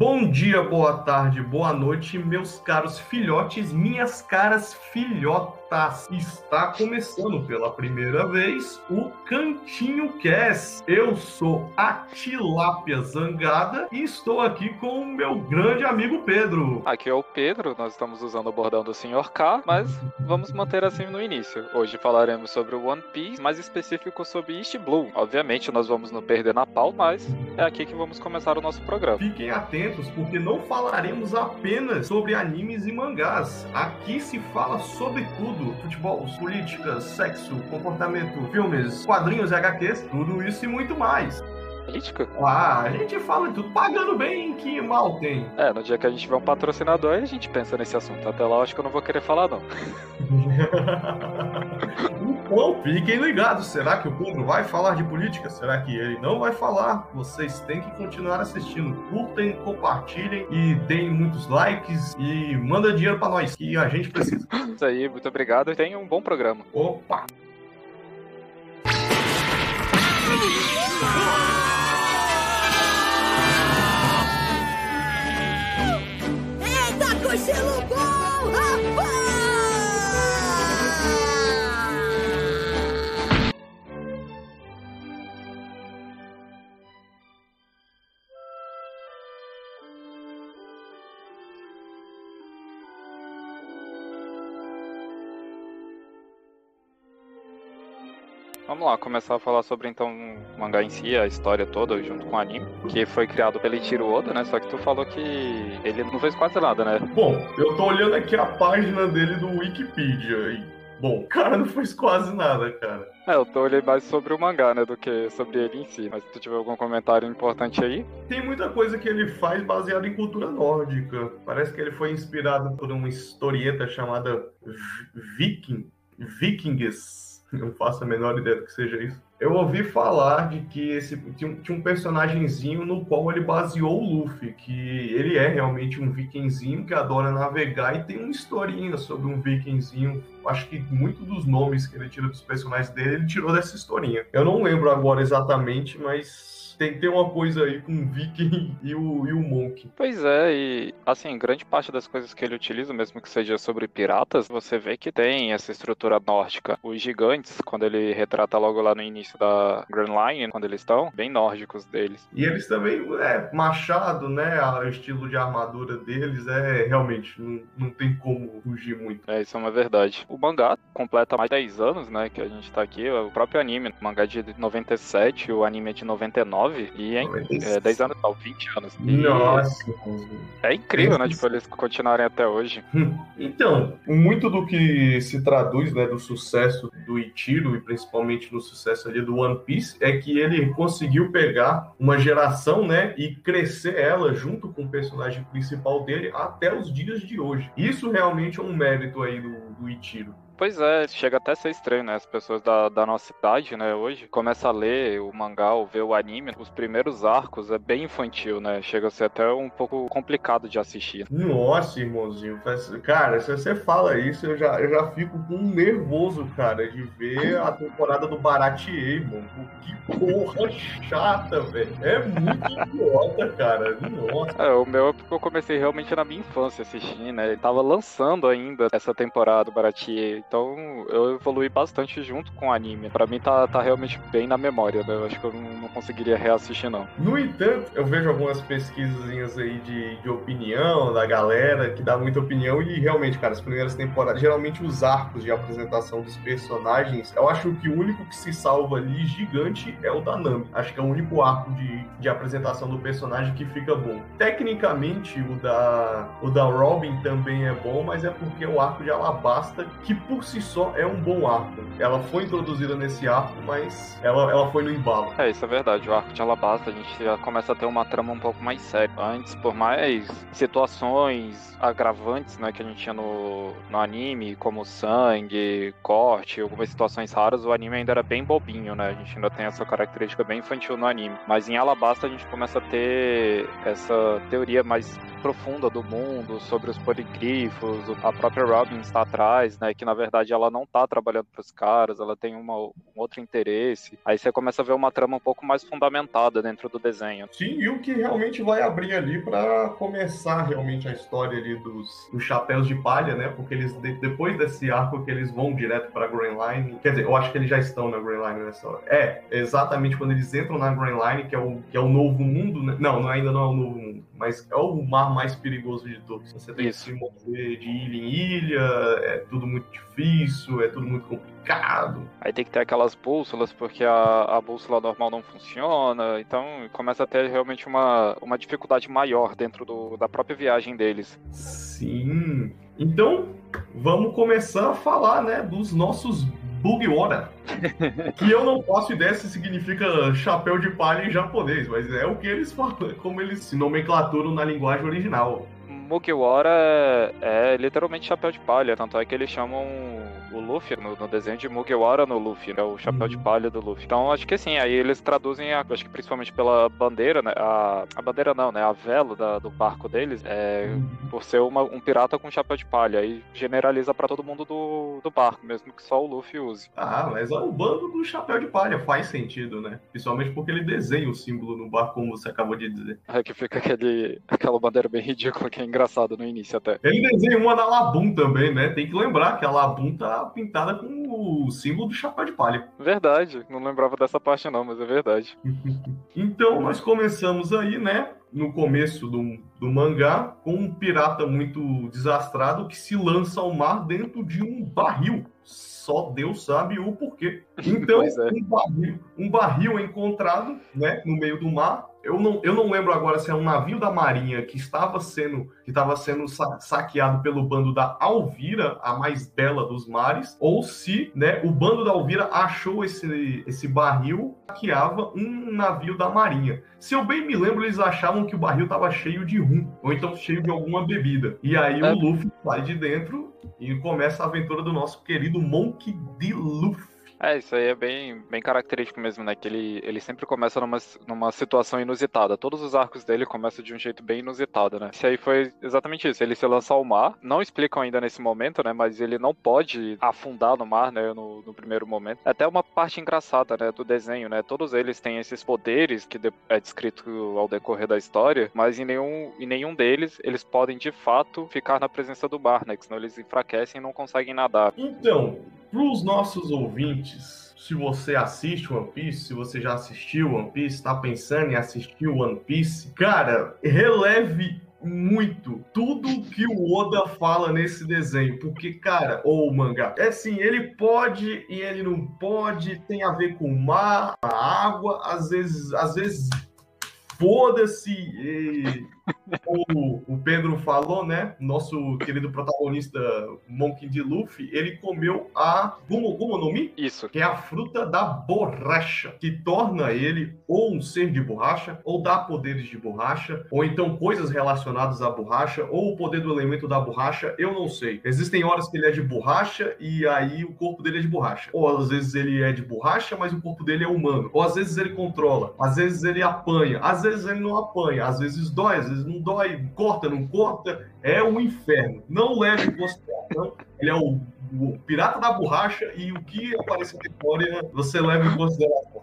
Bom dia, boa tarde, boa noite, meus caros filhotes, minhas caras filhotas. Está começando pela primeira vez o Cantinho Cast. Eu sou a Tilápia Zangada e estou aqui com o meu grande amigo Pedro. Aqui é o Pedro, nós estamos usando o bordão do Sr. K, mas vamos manter assim no início. Hoje falaremos sobre o One Piece, mais específico sobre East Blue. Obviamente, nós vamos nos perder na pauta, mas é aqui que vamos começar o nosso programa. Fiquem atentos, porque não falaremos apenas sobre animes e mangás. Aqui se fala sobre tudo: futebol, política, sexo, comportamento, filmes, quadrinhos e HQs, tudo isso e muito mais. Política? Ah, a gente fala tudo pagando bem que mal tem. É, no dia que a gente tiver um patrocinador, a gente pensa nesse assunto. Até lá, eu acho que eu não vou querer falar, não. Então, fiquem ligados. Será que o Pedro vai falar de política? Será que ele não vai falar? Vocês têm que continuar assistindo. Curtem, compartilhem e deem muitos likes e manda dinheiro pra nós, que a gente precisa. Isso aí, muito obrigado e tenha um bom programa. Opa! Marcelo Gomes! Vamos lá, começar a falar sobre então o mangá em si, a história toda, junto com o anime, que foi criado pelo Ichiro Oda, né? Só que tu falou que ele não fez quase nada, né? Bom, eu tô olhando aqui a página dele do Wikipedia e, bom, o cara não fez quase nada, cara. É, eu tô olhando mais sobre o mangá, né, do que sobre ele em si. Mas se tu tiver algum comentário importante aí, Tem muita coisa que ele faz baseada em cultura nórdica. Parece que ele foi inspirado por uma historieta chamada Vi- Viking, Vikings. Não faço a menor ideia do que seja isso. Eu ouvi falar de que esse tinha, um- tinha um personagemzinho no qual ele baseou o Luffy, que ele é realmente um vikingzinho que adora navegar e tem uma historinha sobre um vikingzinho. Acho que muito dos nomes que ele tira dos personagens dele, ele tirou dessa historinha. Eu não lembro agora exatamente, mas tem, tem uma coisa aí com o viking e o, e o monk. Pois é, e assim, grande parte das coisas que ele utiliza, mesmo que seja sobre piratas, você vê que tem essa estrutura nórdica. Os gigantes, quando ele retrata logo lá no início da Grand Line, quando eles estão, bem nórdicos deles. E eles também, é, machado, né? O estilo de armadura deles é realmente, não, não tem como fugir muito. É, isso é uma verdade. O mangá completa mais de 10 anos, né, que a gente tá aqui. O próprio anime, o mangá de 97, o anime é de 99, e é, é 10 anos, não, 20 anos. E Nossa. É incrível, né, tipo, eles continuarem até hoje. Então, muito do que se traduz, né, do sucesso do Ichiro e principalmente no sucesso ali do One Piece é que ele conseguiu pegar uma geração, né, e crescer ela junto com o personagem principal dele até os dias de hoje. Isso realmente é um mérito aí do, do. Pois é, chega até a ser estranho, né? As pessoas da, da nossa idade, né, hoje, começam a ler o mangá ou ver o anime. Os primeiros arcos é bem infantil, né? Chega a ser até um pouco complicado de assistir. Nossa, irmãozinho, cara, se você fala isso, eu já, eu já fico com um nervoso, cara, de ver a temporada do Baratier, mano. Que porra chata, velho. É muito idiota, cara. Nossa. É, o meu é porque eu comecei realmente na minha infância assistindo, né? Ele tava lançando ainda essa temporada do Baratier, então eu evolui bastante junto com o anime. Pra mim tá, tá realmente bem na memória, né? Eu acho que eu não, não conseguiria reassistir, não. No entanto, eu vejo algumas pesquisas aí de, de opinião da galera, que dá muita opinião, e realmente, cara, as primeiras temporadas, geralmente os arcos de apresentação dos personagens, eu acho que o único que se salva ali gigante é o da Nami. Acho que é o único arco de, de apresentação do personagem que fica bom. Tecnicamente, o da, o da Robin também é bom, mas é porque é o arco de Alabasta, que por si só é um bom arco. Ela foi introduzida nesse arco, mas ela, ela foi no embalo. É, isso é verdade. O arco de Alabasta, a gente já começa a ter uma trama um pouco mais séria. Antes, por mais situações agravantes, né, que a gente tinha no, no anime, como sangue, corte, algumas situações raras, o anime ainda era bem bobinho, né? A gente ainda tem essa característica bem infantil no anime. Mas em Alabasta a gente começa a ter essa teoria mais profunda do mundo, sobre os poligrifos, a própria Robin está atrás, né? Que na verdade ela não tá trabalhando para os caras, ela tem uma, um outro interesse. Aí você começa a ver uma trama um pouco mais fundamentada dentro do desenho. Sim, e o que realmente vai abrir ali para começar realmente a história ali dos, dos chapéus de palha, né? Porque eles depois desse arco que eles vão direto para Grand Line, quer dizer, eu acho que eles já estão na Grand Line nessa hora. É, exatamente quando eles entram na Grand Line, que é o que é o novo mundo, né? Não, não ainda não é o novo mundo, mas é o mar mais perigoso de todos. Você tem Isso. que se mover de ilha em ilha, é tudo muito difícil, é tudo muito complicado. Aí tem que ter aquelas bússolas, porque a, a bússola normal não funciona, então começa a ter realmente uma, uma dificuldade maior dentro do, da própria viagem deles. Sim. Então, vamos começar a falar, né, dos nossos Bugiwara. que eu não faço ideia se significa chapéu de palha em japonês, mas é o que eles falam, como eles se nomenclaturam na linguagem original. Mugiwara é, é literalmente chapéu de palha, tanto é que eles chamam o Luffy no, no desenho de Mugiwara no Luffy, né? O chapéu uhum. de palha do Luffy. Então acho que sim, aí eles traduzem, a, acho que principalmente pela bandeira, né? A, a bandeira não, né? A vela da, do barco deles, é, uhum. por ser uma, um pirata com chapéu de palha. Aí generaliza para todo mundo do, do barco, mesmo que só o Luffy use. Ah, mas o bando do chapéu de palha, faz sentido, né? Principalmente porque ele desenha o símbolo no barco, como você acabou de dizer. É que fica aquele, aquela bandeira bem ridícula que é engraçado no início até. Ele desenha uma na Labum também, né? Tem que lembrar que a Labum tá pintada com o símbolo do chapéu de palha. Verdade, não lembrava dessa parte não, mas é verdade. então nós começamos aí, né? No começo do, do mangá, com um pirata muito desastrado que se lança ao mar dentro de um barril só Deus sabe o porquê. Então, é. um, barril, um barril encontrado né, no meio do mar eu não, eu não lembro agora se é um navio da Marinha que estava sendo que estava sendo sa saqueado pelo bando da Alvira, a mais bela dos mares, ou se né, o bando da Alvira achou esse, esse barril que saqueava um navio da Marinha. Se eu bem me lembro, eles achavam que o barril estava cheio de rum, ou então cheio de alguma bebida. E aí é. o Luffy sai de dentro e começa a aventura do nosso querido Monkey D. Luffy. É, isso aí é bem, bem característico mesmo, né? Que ele, ele sempre começa numa, numa situação inusitada. Todos os arcos dele começam de um jeito bem inusitado, né? Isso aí foi exatamente isso. Ele se lança ao mar. Não explicam ainda nesse momento, né? Mas ele não pode afundar no mar, né? No, no primeiro momento. É até uma parte engraçada, né? Do desenho, né? Todos eles têm esses poderes que é descrito ao decorrer da história, mas em nenhum, em nenhum deles eles podem de fato ficar na presença do mar, né? Que senão eles enfraquecem e não conseguem nadar. Então, para os nossos ouvintes, se você assiste One Piece, se você já assistiu One Piece, está pensando em assistir One Piece, cara, releve muito tudo que o Oda fala nesse desenho, porque cara, ou o mangá, é assim, ele pode e ele não pode, tem a ver com o mar, a água, às vezes, às vezes foda-se como o Pedro falou, né? Nosso querido protagonista Monkey D. Luffy, ele comeu a Gumo Gumo no Mi? Isso. Que é a fruta da borracha, que torna ele ou um ser de borracha, ou dá poderes de borracha, ou então coisas relacionadas à borracha, ou o poder do elemento da borracha, eu não sei. Existem horas que ele é de borracha e aí o corpo dele é de borracha. Ou às vezes ele é de borracha, mas o corpo dele é humano. Ou às vezes ele controla, às vezes ele apanha, às vezes ele não apanha, às vezes dói, às vezes vezes não dói, corta, não corta, é um inferno. Não leve em consideração, ele é o, o pirata da borracha e o que aparece na história você leva em consideração.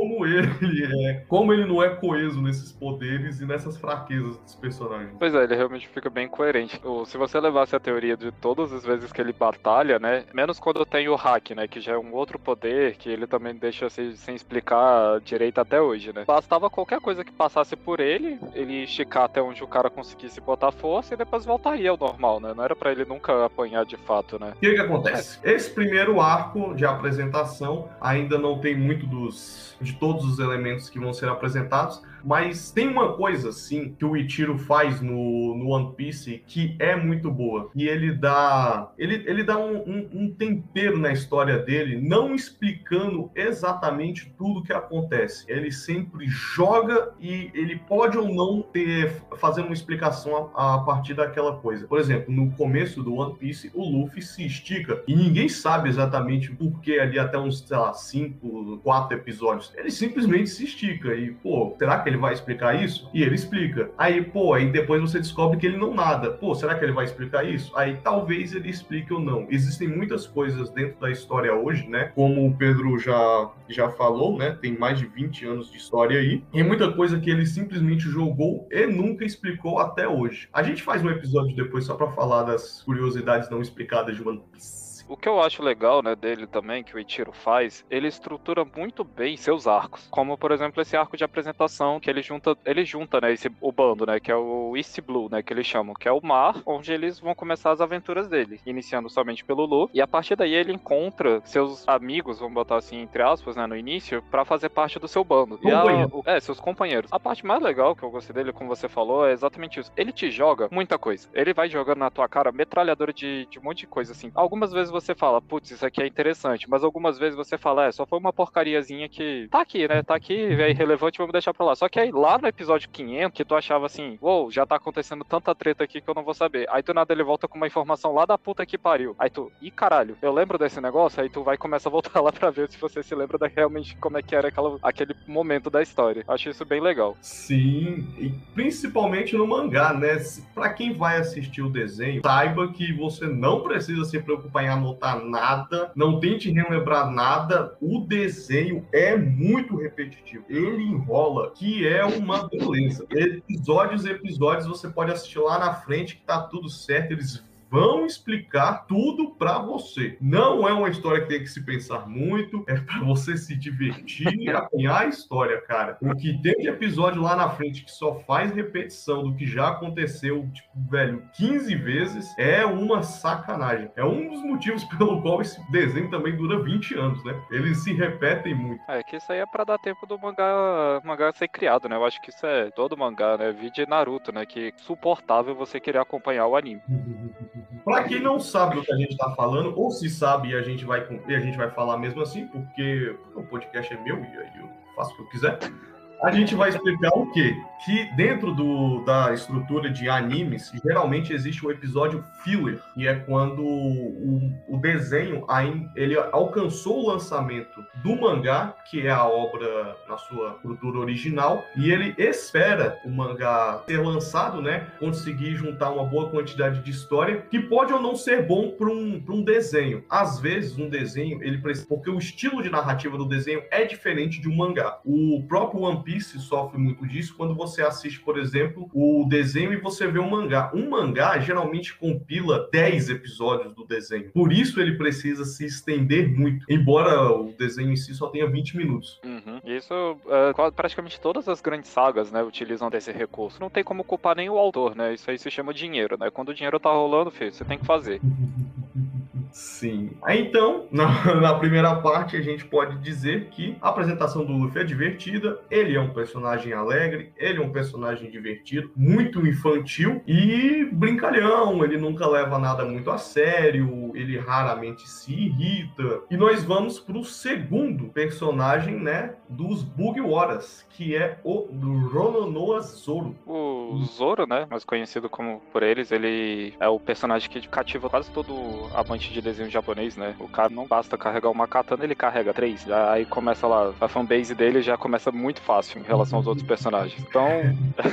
Como ele é, como ele não é coeso nesses poderes e nessas fraquezas dos personagens. Pois é, ele realmente fica bem coerente. Se você levasse a teoria de todas as vezes que ele batalha, né, menos quando tem o hack, né, que já é um outro poder que ele também deixa sem, sem explicar direito até hoje, né. Bastava qualquer coisa que passasse por ele, ele esticar até onde o cara conseguisse botar força e depois voltaria ao normal, né. Não era para ele nunca apanhar de fato, né. O que, que acontece? Esse primeiro arco de apresentação ainda não tem muito dos de todos os elementos que vão ser apresentados, mas tem uma coisa, assim, que o Ichiro faz no, no One Piece que é muito boa. E ele dá. Ele, ele dá um, um, um tempero na história dele, não explicando exatamente tudo que acontece. Ele sempre joga e ele pode ou não ter fazendo uma explicação a, a partir daquela coisa. Por exemplo, no começo do One Piece, o Luffy se estica e ninguém sabe exatamente por que ali até uns, sei lá, cinco, quatro episódios. Ele simplesmente se estica. E, pô, será que ele vai explicar isso? E ele explica. Aí, pô, aí depois você descobre que ele não nada. Pô, será que ele vai explicar isso? Aí talvez ele explique ou não. Existem muitas coisas dentro da história hoje, né? Como o Pedro já, já falou, né? Tem mais de 20 anos de história aí. E muita coisa que ele simplesmente jogou e nunca explicou até hoje. A gente faz um episódio depois só para falar das curiosidades não explicadas de One Piece o que eu acho legal, né, dele também, que o Ichiro faz, ele estrutura muito bem seus arcos. Como, por exemplo, esse arco de apresentação, que ele junta, ele junta, né, esse, o bando, né, que é o East Blue, né, que eles chamam, que é o mar, onde eles vão começar as aventuras dele, iniciando somente pelo Lu, e a partir daí ele encontra seus amigos, vamos botar assim, entre aspas, né, no início, para fazer parte do seu bando. E a, o, é, seus companheiros. A parte mais legal que eu gostei dele, como você falou, é exatamente isso. Ele te joga muita coisa. Ele vai jogando na tua cara metralhadora de, de um monte de coisa, assim. Algumas vezes você você fala, putz, isso aqui é interessante, mas algumas vezes você fala, é, só foi uma porcariazinha que tá aqui, né? Tá aqui, é irrelevante, vamos deixar pra lá. Só que aí lá no episódio 500, que tu achava assim, uou, wow, já tá acontecendo tanta treta aqui que eu não vou saber. Aí do nada ele volta com uma informação lá da puta que pariu. Aí tu, ih caralho, eu lembro desse negócio? Aí tu vai e começa a voltar lá pra ver se você se lembra da, realmente como é que era aquela, aquele momento da história. Acho isso bem legal. Sim, e principalmente no mangá, né? Pra quem vai assistir o desenho, saiba que você não precisa se preocupar em anotar anotar nada, não tente relembrar nada. O desenho é muito repetitivo. Ele enrola, que é uma beleza. Episódios e episódios você pode assistir lá na frente que tá tudo certo. Eles vão explicar tudo para você. Não é uma história que tem que se pensar muito, é para você se divertir e apanhar a história, cara. O que tem de episódio lá na frente que só faz repetição do que já aconteceu, tipo, velho, 15 vezes, é uma sacanagem. É um dos motivos pelo qual esse desenho também dura 20 anos, né? Eles se repetem muito. É que isso aí é para dar tempo do mangá, mangá ser criado, né? Eu acho que isso é todo mangá, né? Vídeo Naruto, né? Que é suportável você querer acompanhar o anime. Para quem não sabe do que a gente está falando, ou se sabe e a gente vai e a gente vai falar mesmo assim, porque o podcast é meu e aí eu faço o que eu quiser. A gente vai explicar o quê? Que dentro do, da estrutura de animes, geralmente existe um episódio filler, que é quando o, o desenho ele alcançou o lançamento do mangá, que é a obra na sua estrutura original, e ele espera o mangá ser lançado, né? Conseguir juntar uma boa quantidade de história, que pode ou não ser bom para um, um desenho. Às vezes, um desenho, ele precisa. Porque o estilo de narrativa do desenho é diferente de um mangá. O próprio One Piece Piece sofre muito disso quando você assiste, por exemplo, o desenho e você vê um mangá. Um mangá geralmente compila 10 episódios do desenho. Por isso ele precisa se estender muito, embora o desenho em si só tenha 20 minutos. Uhum. Isso, uh, praticamente todas as grandes sagas, né, utilizam desse recurso. Não tem como culpar nem o autor, né? Isso aí se chama dinheiro, né? Quando o dinheiro tá rolando, filho, você tem que fazer. Sim. Então, na, na, primeira parte, a gente pode dizer que a apresentação do Luffy é divertida, ele é um personagem alegre, ele é um personagem divertido, muito infantil e brincalhão, ele nunca leva nada muito a sério, ele raramente se irrita. E nós vamos pro segundo personagem, né, dos Bugwaras, que é o Rononoa Zoro. O Zoro, né, mais conhecido como por eles, ele é o personagem que cativa quase todo amante de de desenho japonês, né? O cara não basta carregar uma katana, ele carrega três. Aí começa lá, a fanbase dele já começa muito fácil em relação aos outros personagens. Então,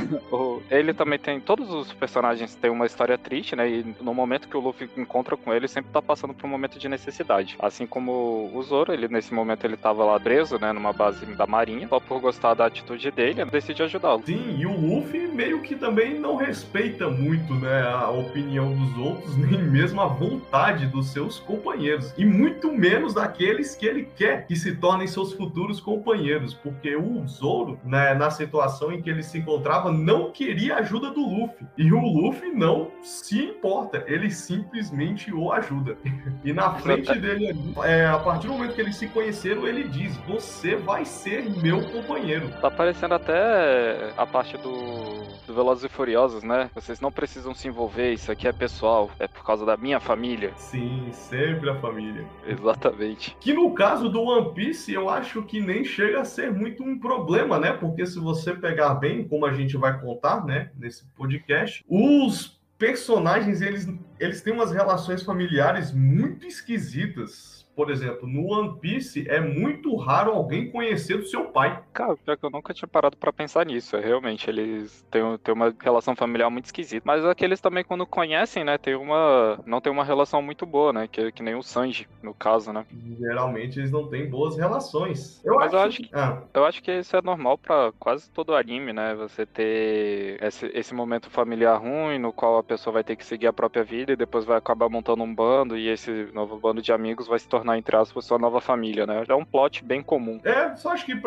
ele também tem. Todos os personagens têm uma história triste, né? E no momento que o Luffy encontra com ele, sempre tá passando por um momento de necessidade. Assim como o Zoro, ele nesse momento ele tava lá preso, né? Numa base da marinha, só por gostar da atitude dele, decide ajudá-lo. Sim, e o Luffy meio que também não respeita muito, né? A opinião dos outros, nem mesmo a vontade dos seus companheiros, e muito menos daqueles que ele quer que se tornem seus futuros companheiros, porque o Zoro, né, na situação em que ele se encontrava, não queria a ajuda do Luffy, e o Luffy não se importa, ele simplesmente o ajuda. E na frente dele, é, a partir do momento que eles se conheceram, ele diz: Você vai ser meu companheiro. Tá parecendo até a parte do, do Velozes e Furiosos, né? Vocês não precisam se envolver, isso aqui é pessoal, é por causa da minha família. Sim, sempre a família. Exatamente. Que no caso do One Piece, eu acho que nem chega a ser muito um problema, né? Porque se você pegar bem, como a gente vai contar, né, nesse podcast, os personagens, eles, eles têm umas relações familiares muito esquisitas por exemplo, no One Piece é muito raro alguém conhecer do seu pai. Cara, pior que eu nunca tinha parado pra pensar nisso. É, realmente, eles têm, têm uma relação familiar muito esquisita. Mas aqueles também, quando conhecem, né, tem uma. não tem uma relação muito boa, né? Que, que nem o Sanji, no caso, né? Geralmente eles não têm boas relações. Eu Mas acho, eu acho que- Ah, Eu acho que isso é normal pra quase todo anime, né? Você ter esse, esse momento familiar ruim, no qual a pessoa vai ter que seguir a própria vida e depois vai acabar montando um bando e esse novo bando de amigos vai se tornar, entre aspas, sua nova família, né? É um plot bem comum. É, só acho que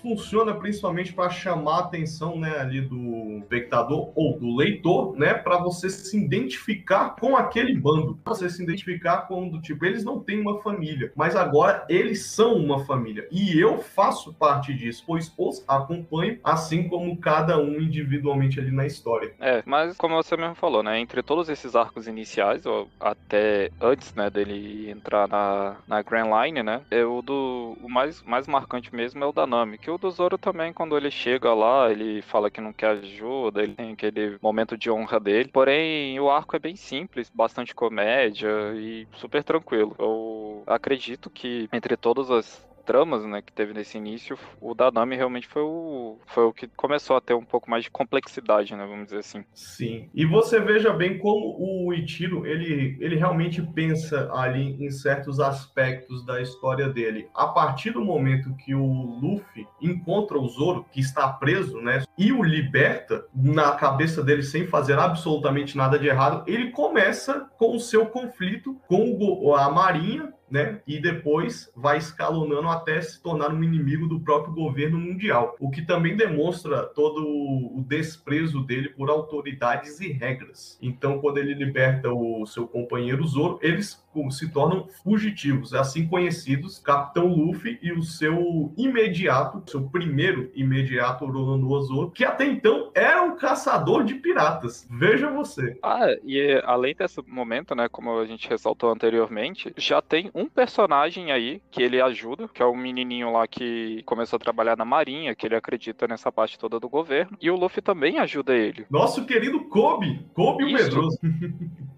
funciona principalmente para chamar a atenção, né, ali do espectador ou do leitor, né, para você se identificar com aquele bando, você se identificar com do tipo, eles não têm uma família, mas agora eles são uma família e eu faço parte disso, pois os acompanho, assim como cada um individualmente ali na história. É, mas como você mesmo falou, né? Entre todos esses arcos iniciais, ou até antes, né, dele entrar na, na Grand Line, né? É o do. O mais, mais marcante mesmo é o da Nami. Que o do Zoro também, quando ele chega lá, ele fala que não quer ajuda, ele tem aquele momento de honra dele. Porém, o arco é bem simples, bastante comédia e super tranquilo. Eu acredito que entre todas as tramas, né, que teve nesse início, o da Nami realmente foi o, foi o que começou a ter um pouco mais de complexidade, né, vamos dizer assim. Sim. E você veja bem como o Ichiro, ele, ele realmente pensa ali em certos aspectos da história dele. A partir do momento que o Luffy encontra o Zoro, que está preso, né, e o liberta na cabeça dele sem fazer absolutamente nada de errado, ele começa com o seu conflito com a Marinha, né? E depois vai escalonando até se tornar um inimigo do próprio governo mundial. O que também demonstra todo o desprezo dele por autoridades e regras. Então, quando ele liberta o seu companheiro Zoro, eles se tornam fugitivos, assim conhecidos Capitão Luffy e o seu imediato, seu primeiro imediato Roronoa Zoro, que até então era um caçador de piratas. Veja você. Ah, e além desse momento, né, como a gente ressaltou anteriormente, já tem um personagem aí que ele ajuda, que é o menininho lá que começou a trabalhar na marinha, que ele acredita nessa parte toda do governo, e o Luffy também ajuda ele. Nosso querido Kobe, Kobe o Isso. Medroso.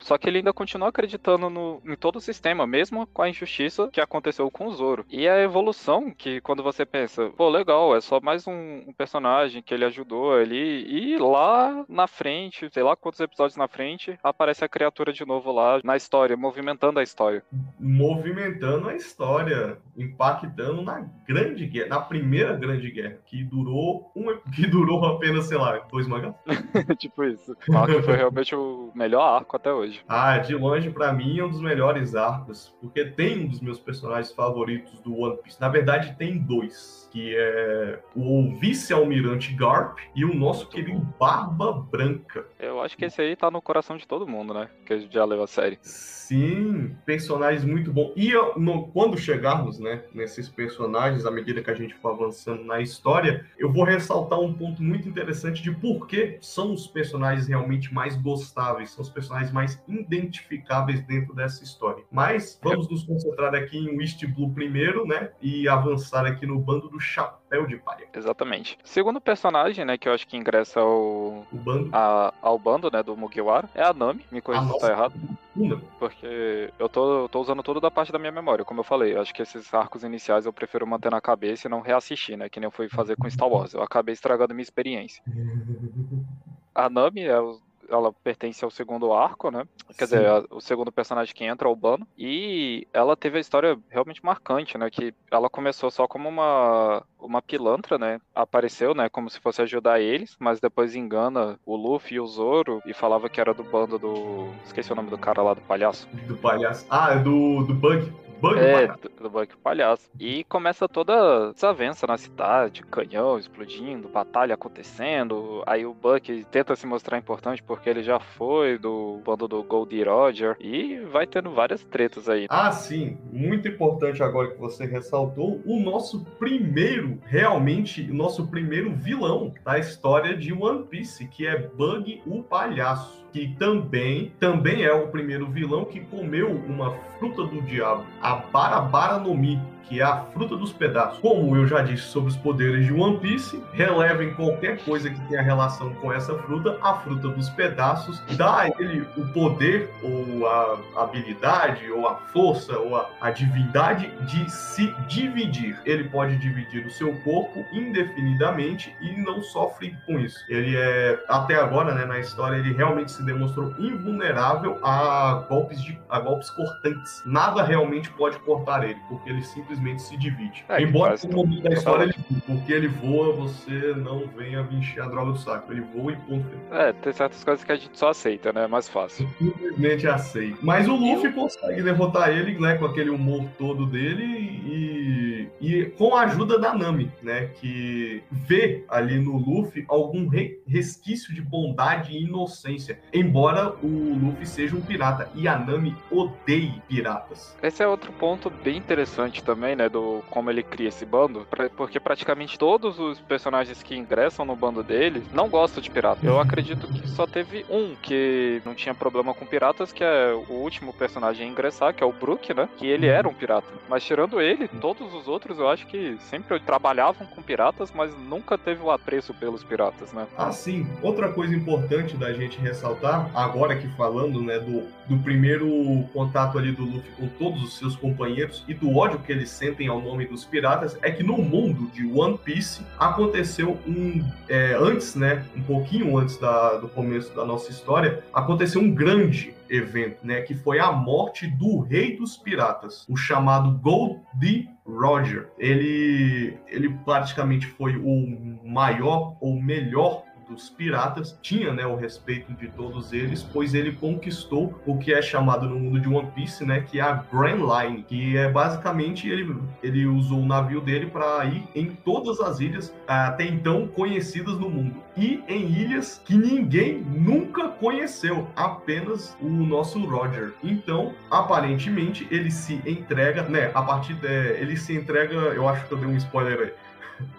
Só que ele ainda continua acreditando no, em todo o sistema, mesmo com a injustiça que aconteceu com o Zoro. E a evolução, que quando você pensa, pô, legal, é só mais um, um personagem que ele ajudou ali, e lá na frente, sei lá quantos episódios na frente, aparece a criatura de novo lá na história, movimentando a história. movimentando a história, impactando na grande guerra, na primeira grande guerra, que durou um, que durou apenas, sei lá, dois mangás. tipo isso. O arco foi realmente o melhor arco até hoje. Ah, de longe pra mim é um dos melhores arcos, porque tem um dos meus personagens favoritos do One Piece. Na verdade, tem dois, que é o vice-almirante Garp e o nosso querido Barba Branca. Eu acho que esse aí tá no coração de todo mundo, né? Que já leu a série. Sim, personagens muito bons. E eu- no- quando chegarmos né, nesses personagens, à medida que a gente for avançando na história, eu vou ressaltar um ponto muito interessante de por que são os personagens realmente mais gostáveis, são os personagens mais identificáveis dentro dessa história. Mas vamos nos concentrar aqui em West Blue primeiro, né? E avançar aqui no bando do Chapéu de Palha. Exatamente. Segundo personagem, né, que eu acho que ingressa ao, O bando a- ao bando, né, do Mugiwara, é a Nami. Me corrija Ah, se tá errado. Porque eu tô, tô usando tudo da parte da minha memória, como eu falei. Eu acho que esses arcos iniciais eu prefiro manter na cabeça e não reassistir, né? Que nem eu fui fazer com Star Wars. Eu acabei estragando minha experiência. A Nami é o- ela pertence ao segundo arco, né? Quer Sim. dizer, a- o segundo personagem que entra é o Bano. E ela teve a história realmente marcante, né? Que ela começou só como uma, uma pilantra, né? Apareceu, né? Como se fosse ajudar eles, mas depois engana o Luffy e o Zoro e falava que era do bando do. Esqueci o nome do cara lá do palhaço. do palhaço. Ah, é do, do Bug. Bug É, palhaço. do, Buck Palhaço. E começa toda desavença na cidade, canhão explodindo, batalha acontecendo. Aí o Buck tenta se mostrar importante porque ele já foi do bando do Goldie Roger. E vai tendo várias tretas aí. Ah, sim, muito importante agora que você ressaltou, o nosso primeiro, realmente, o nosso primeiro vilão da história de One Piece, que é Bug o Palhaço, que também, também é o primeiro vilão que comeu uma fruta do diabo, a Barabara no Mi. Que é a fruta dos pedaços. Como eu já disse sobre os poderes de One Piece, relevem qualquer coisa que tenha relação com essa fruta, a fruta dos pedaços dá a ele o poder ou a habilidade ou a força ou a, a divindade de se dividir. Ele pode dividir o seu corpo indefinidamente e não sofre com isso. Ele é até agora, né, na história, ele realmente se demonstrou invulnerável a golpes de a golpes cortantes. Nada realmente pode cortar ele, porque ele simplesmente se divide. É, Embora no momento da história ele porque ele voa, você não venha me encher a droga do saco. Ele voa e ponto. É, tem certas coisas que a gente só aceita, né? É mais fácil. Simplesmente aceito. Mas o Luffy consegue derrotar ele, né, com aquele humor todo dele e, e com a ajuda da Nami, né, que vê ali no Luffy algum re- resquício de bondade e inocência, embora o Luffy seja um pirata e a Nami odeie piratas. Esse é outro ponto bem interessante também, né? Do como ele cria esse bando, pra- porque praticamente todos os personagens que ingressam no bando dele não gostam de pirata. Eu acredito que só teve um que não tinha problema com piratas, que é o último personagem a ingressar, que é o Brook, né? Que ele era um pirata. Mas tirando ele, todos os outros eu acho que sempre trabalhavam com piratas, mas nunca teve o apreço pelos piratas, né? Assim, outra coisa importante da gente ressaltar, agora que falando, né, do, do primeiro contato ali do Luffy com todos os seus companheiros e do ódio que eles sentem ao nome dos piratas, é que no mundo de One Piece aconteceu um, é, antes, né, um pouquinho antes da- do começo da nossa história, aconteceu um grande evento, né, que foi a morte do rei dos piratas, o chamado Goldie Roger. Ele, ele praticamente foi o maior ou melhor dos piratas, tinha né, o respeito de todos eles, pois ele conquistou o que é chamado no mundo de One Piece, né, que é a Grand Line, que é basicamente ele, ele usou o navio dele para ir em todas as ilhas até então conhecidas no mundo e em ilhas que ninguém nunca conheceu, apenas o nosso Roger. Então, aparentemente, ele se entrega, né? A partir de, ele se entrega, eu acho que eu dei um spoiler aí.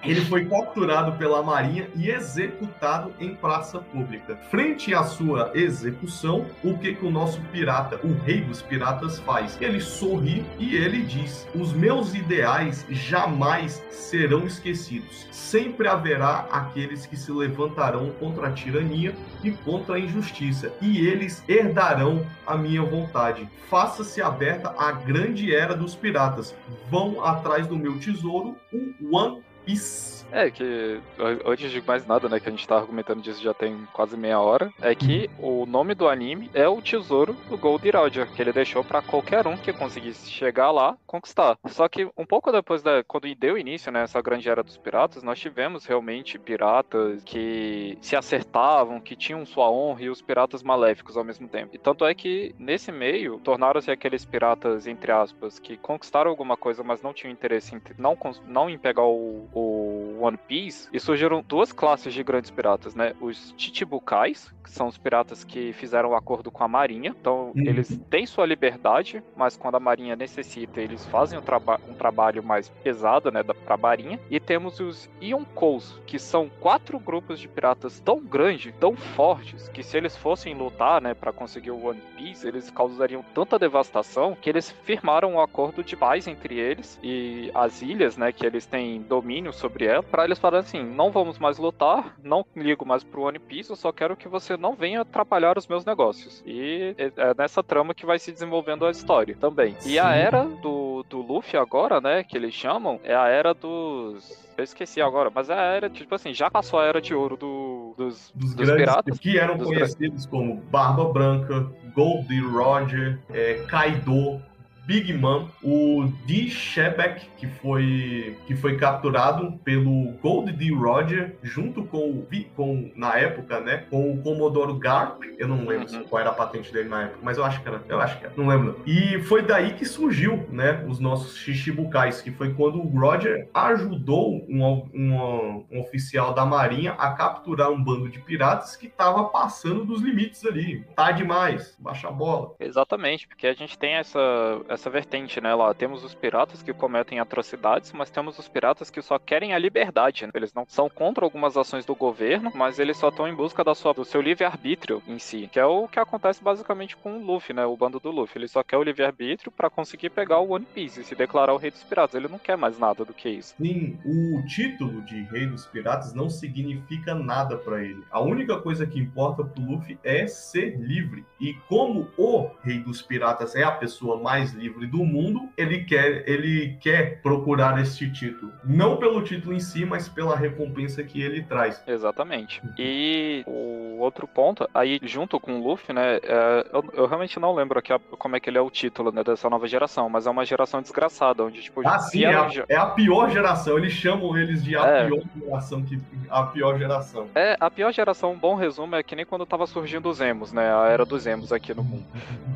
Ele foi capturado pela Marinha e executado em praça pública. Frente à sua execução, o que, que o nosso pirata, o rei dos piratas, faz? Ele sorri e ele diz: Os meus ideais jamais serão esquecidos. Sempre haverá aqueles que se levantarão contra a tirania e contra a injustiça, e eles herdarão a minha vontade. Faça-se aberta a grande era dos piratas. Vão atrás do meu tesouro, o One Piece. É, que antes de mais nada, né, que a gente tá argumentando disso já tem quase meia hora, é que o nome do anime é o tesouro do Gold Roger, que ele deixou pra qualquer um que conseguisse chegar lá conquistar. Só que um pouco depois da quando deu início, né, essa grande era dos piratas, nós tivemos realmente piratas que se acertavam, que tinham sua honra e os piratas maléficos ao mesmo tempo. E tanto é que nesse meio tornaram-se aqueles piratas entre aspas que conquistaram alguma coisa, mas não tinham interesse em não não em pegar o, o One Piece, e surgiram duas classes de grandes piratas, né? Os Chichibukais, que são os piratas que fizeram um acordo com a Marinha. Então, Uhum. eles têm sua liberdade, mas quando a Marinha necessita, eles fazem um, traba um trabalho mais pesado, né, da, pra Marinha. E temos os Yonkous, que são quatro grupos de piratas tão grandes, tão fortes, que se eles fossem lutar, né, para conseguir o One Piece, eles causariam tanta devastação que eles firmaram um acordo de paz entre eles e as ilhas, né, que eles têm domínio sobre ela, para eles falarem assim: não vamos mais lutar, não ligo mais pro One Piece, eu só quero que você não venha atrapalhar os meus negócios. E é é nessa trama que vai se desenvolvendo a história também. E a Sim. era do, do Luffy agora, né, que eles chamam, é a era dos. Eu esqueci agora, mas é a era, tipo assim, já passou a era de ouro do- dos, Dos, dos grandes piratas. que eram dos conhecidos como Barba Branca, Goldie Roger, é, Kaido, Big Mom, o D. Shebek, que foi, que foi capturado pelo Gold D. Roger, junto com com, na época, né, com o Comodoro Garp, eu não lembro Uhum. qual era a patente dele na época, mas eu acho que era, eu acho que era, não lembro não. E foi daí que surgiu, né, os nossos Shichibukais, que foi quando o Roger ajudou um, um, um oficial da marinha a capturar um bando de piratas que tava passando dos limites ali. Tá demais, baixa a bola. Exatamente, porque a gente tem essa, essa vertente, né? Lá temos os piratas que cometem atrocidades, mas temos os piratas que só querem a liberdade. Né? Eles não são contra algumas ações do governo, mas eles só estão em busca da sua, do seu livre-arbítrio em si, que é o que acontece basicamente com o Luffy, né? O bando do Luffy. Ele só quer o livre-arbítrio para conseguir pegar o One Piece e se declarar o rei dos piratas. Ele não quer mais nada do que isso. Sim, o título de rei dos piratas não significa nada para ele. A única coisa que importa pro Luffy é ser livre. E como o rei dos piratas é a pessoa mais livre do mundo, ele quer, ele quer procurar esse título. Não pelo título em si, mas pela recompensa que ele traz. Exatamente. E o outro ponto, aí junto com o Luffy, né? É, eu, eu, realmente não lembro aqui a, como é que ele é o título né, dessa nova geração, mas é uma geração desgraçada, onde tipo. Ah, sim, é a, é a, pior geração. Eles chamam eles de a é. pior geração que. A pior geração. É, a pior geração, um bom resumo, é que nem quando tava surgindo os emos, né? A era dos emos aqui no mundo.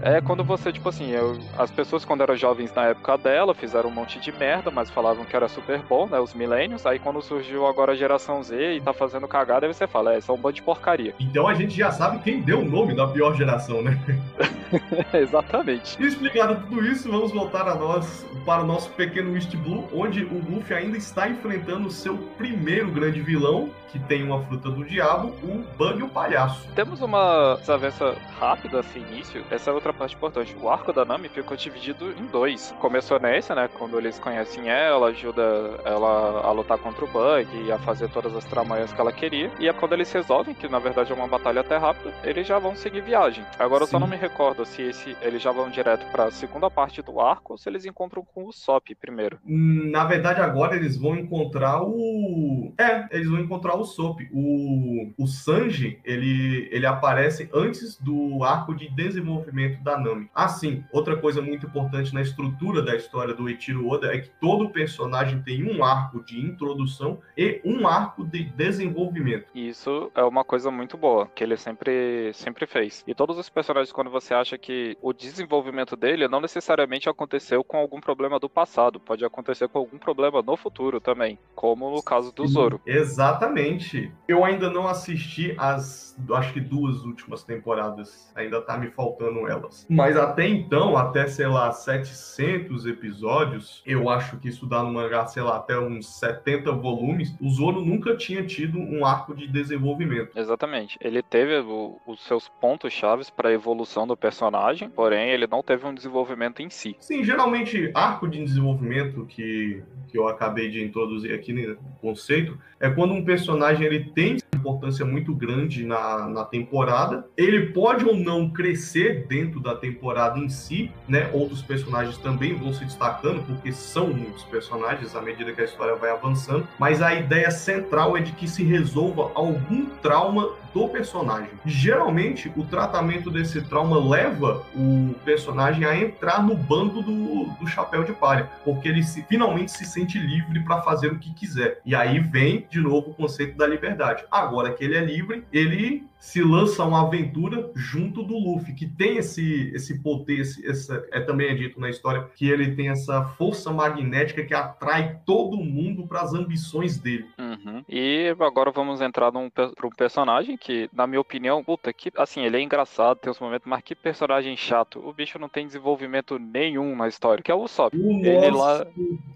É quando você, tipo assim, eu, as pessoas quando eram jovens na época dela fizeram um monte de merda, mas falavam que era super bom, né? Os milênios. Aí quando surgiu agora a geração Z e tá fazendo cagada, aí você fala, é, são um bando de porcaria. Então a gente já sabe quem deu o nome da pior geração, né? Exatamente. E explicado tudo isso, vamos voltar a nós para o nosso pequeno East Blue, onde o Luffy ainda está enfrentando o seu primeiro grande vilão, que tem uma fruta do diabo, o Bug o Palhaço. Temos uma desavença rápida assim, início. Essa é outra parte importante. O arco da Nami ficou dividido em dois. Começou nessa, né? Quando eles conhecem ela, ajuda ela a lutar contra o Bug e a fazer todas as tramanhas que ela queria. E é quando eles resolvem, que na verdade é uma batalha até rápida, eles já vão seguir viagem. Agora Sim. eu só não me recordo se esse, eles já vão direto para a segunda parte do arco ou se eles encontram com o Sop primeiro. Na verdade, agora eles vão encontrar o. É, eles vão encontrar o Sop. O, o Sanji, ele, ele aparece antes do arco de desenvolvimento da Nami. Assim, outra coisa muito importante na estrutura da história do Eiichiro Oda é que todo personagem tem um arco de introdução e um arco de desenvolvimento. Isso é uma coisa muito boa, que ele sempre, sempre fez. E todos os personagens, quando você acha que o desenvolvimento dele não necessariamente aconteceu com algum problema do passado, pode acontecer com algum problema no futuro também, como no caso do Zoro. Exatamente. Eu ainda não assisti as, acho que duas últimas temporadas, ainda tá me faltando elas. Mas até então, até sei lá, 700 episódios, eu acho que isso dá no mangá, sei lá, até uns 70 volumes, o Zoro nunca tinha tido um arco de desenvolvimento. Exatamente. Ele teve o, os seus pontos chaves para a evolução do personagem, porém ele não teve um desenvolvimento em si. Sim, geralmente arco de desenvolvimento que, que eu acabei de introduzir aqui no conceito é quando um personagem ele tem importância muito grande na, na temporada. Ele pode ou não crescer dentro da temporada em si, né? Outros personagens também vão se destacando, porque são muitos personagens à medida que a história vai avançando. Mas a ideia central é de que se resolva algum trauma do personagem. Geralmente, o tratamento desse trauma leva o personagem a entrar no bando do, do chapéu de palha, porque ele se, finalmente se sente livre para fazer o que quiser. E aí vem de novo o conceito da liberdade. Agora que ele é livre, ele se lança uma aventura junto do Luffy, que tem esse, esse poder, esse, essa, é também é dito na história, que ele tem essa força magnética que atrai todo mundo para as ambições dele. Uhum. E agora vamos entrar num, um personagem que, na minha opinião, puta, que, assim, ele é engraçado, tem uns momentos, mas que personagem chato. O bicho não tem desenvolvimento nenhum na história, que é o Usopp. O ele nosso lá...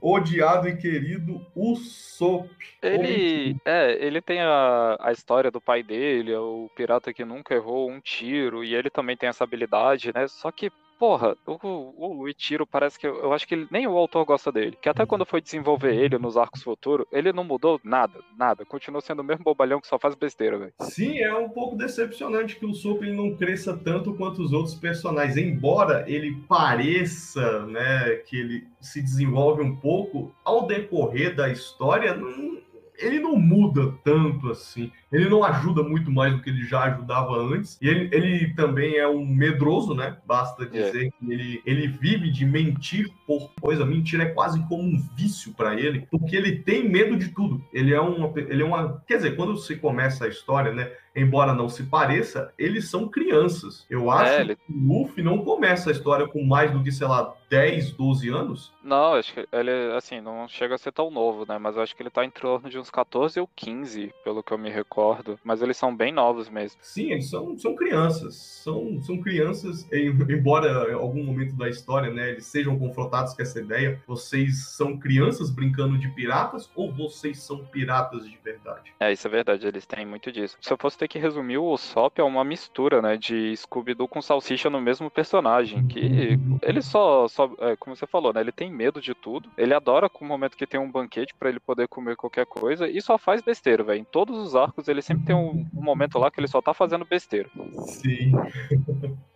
odiado e querido Usopp. Ele, é, ele tem a, a história do pai dele, é o pirata que nunca errou um tiro, e ele também tem essa habilidade, né? Só que porra, o, o Itiro parece que eu, eu, acho que ele, nem o autor gosta dele. Que até quando foi desenvolver ele nos arcos futuros, ele não mudou nada, nada. Continua sendo o mesmo bobalhão que só faz besteira, velho. Sim, é um pouco decepcionante que o Soap não cresça tanto quanto os outros personagens. Embora ele pareça, né, que ele se desenvolve um pouco, ao decorrer da história, não ele não muda tanto assim. Ele não ajuda muito mais do que ele já ajudava antes. E ele, ele também é um medroso, né? Basta é. dizer é. que ele, ele vive de mentir por coisa. Mentira é quase como um vício para ele, porque ele tem medo de tudo. Ele é uma, ele é uma. Quer dizer, quando você começa a história, né? embora não se pareça, eles são crianças. Eu acho é, ele... que o Luffy não começa a história com mais do que, sei lá, 10, 12 anos. Não, acho que ele, assim, não chega a ser tão novo, né? Mas eu acho que ele tá em torno de uns 14 ou 15, pelo que eu me recordo concordo. Mas eles são bem novos mesmo. Sim, eles são, são crianças. São, são crianças, embora em algum momento da história, né, eles sejam confrontados com essa ideia, vocês são crianças brincando de piratas ou vocês são piratas de verdade? É, isso é verdade, eles têm muito disso. Se eu fosse ter que resumir, o Sop é uma mistura, né, de Scooby-Doo com Salsicha no mesmo personagem, que ele só, só é, como você falou, né, ele tem medo de tudo, ele adora com o momento que tem um banquete para ele poder comer qualquer coisa e só faz besteira, velho. Em todos os arcos ele sempre tem um, um momento lá que ele só tá fazendo besteira. Sim.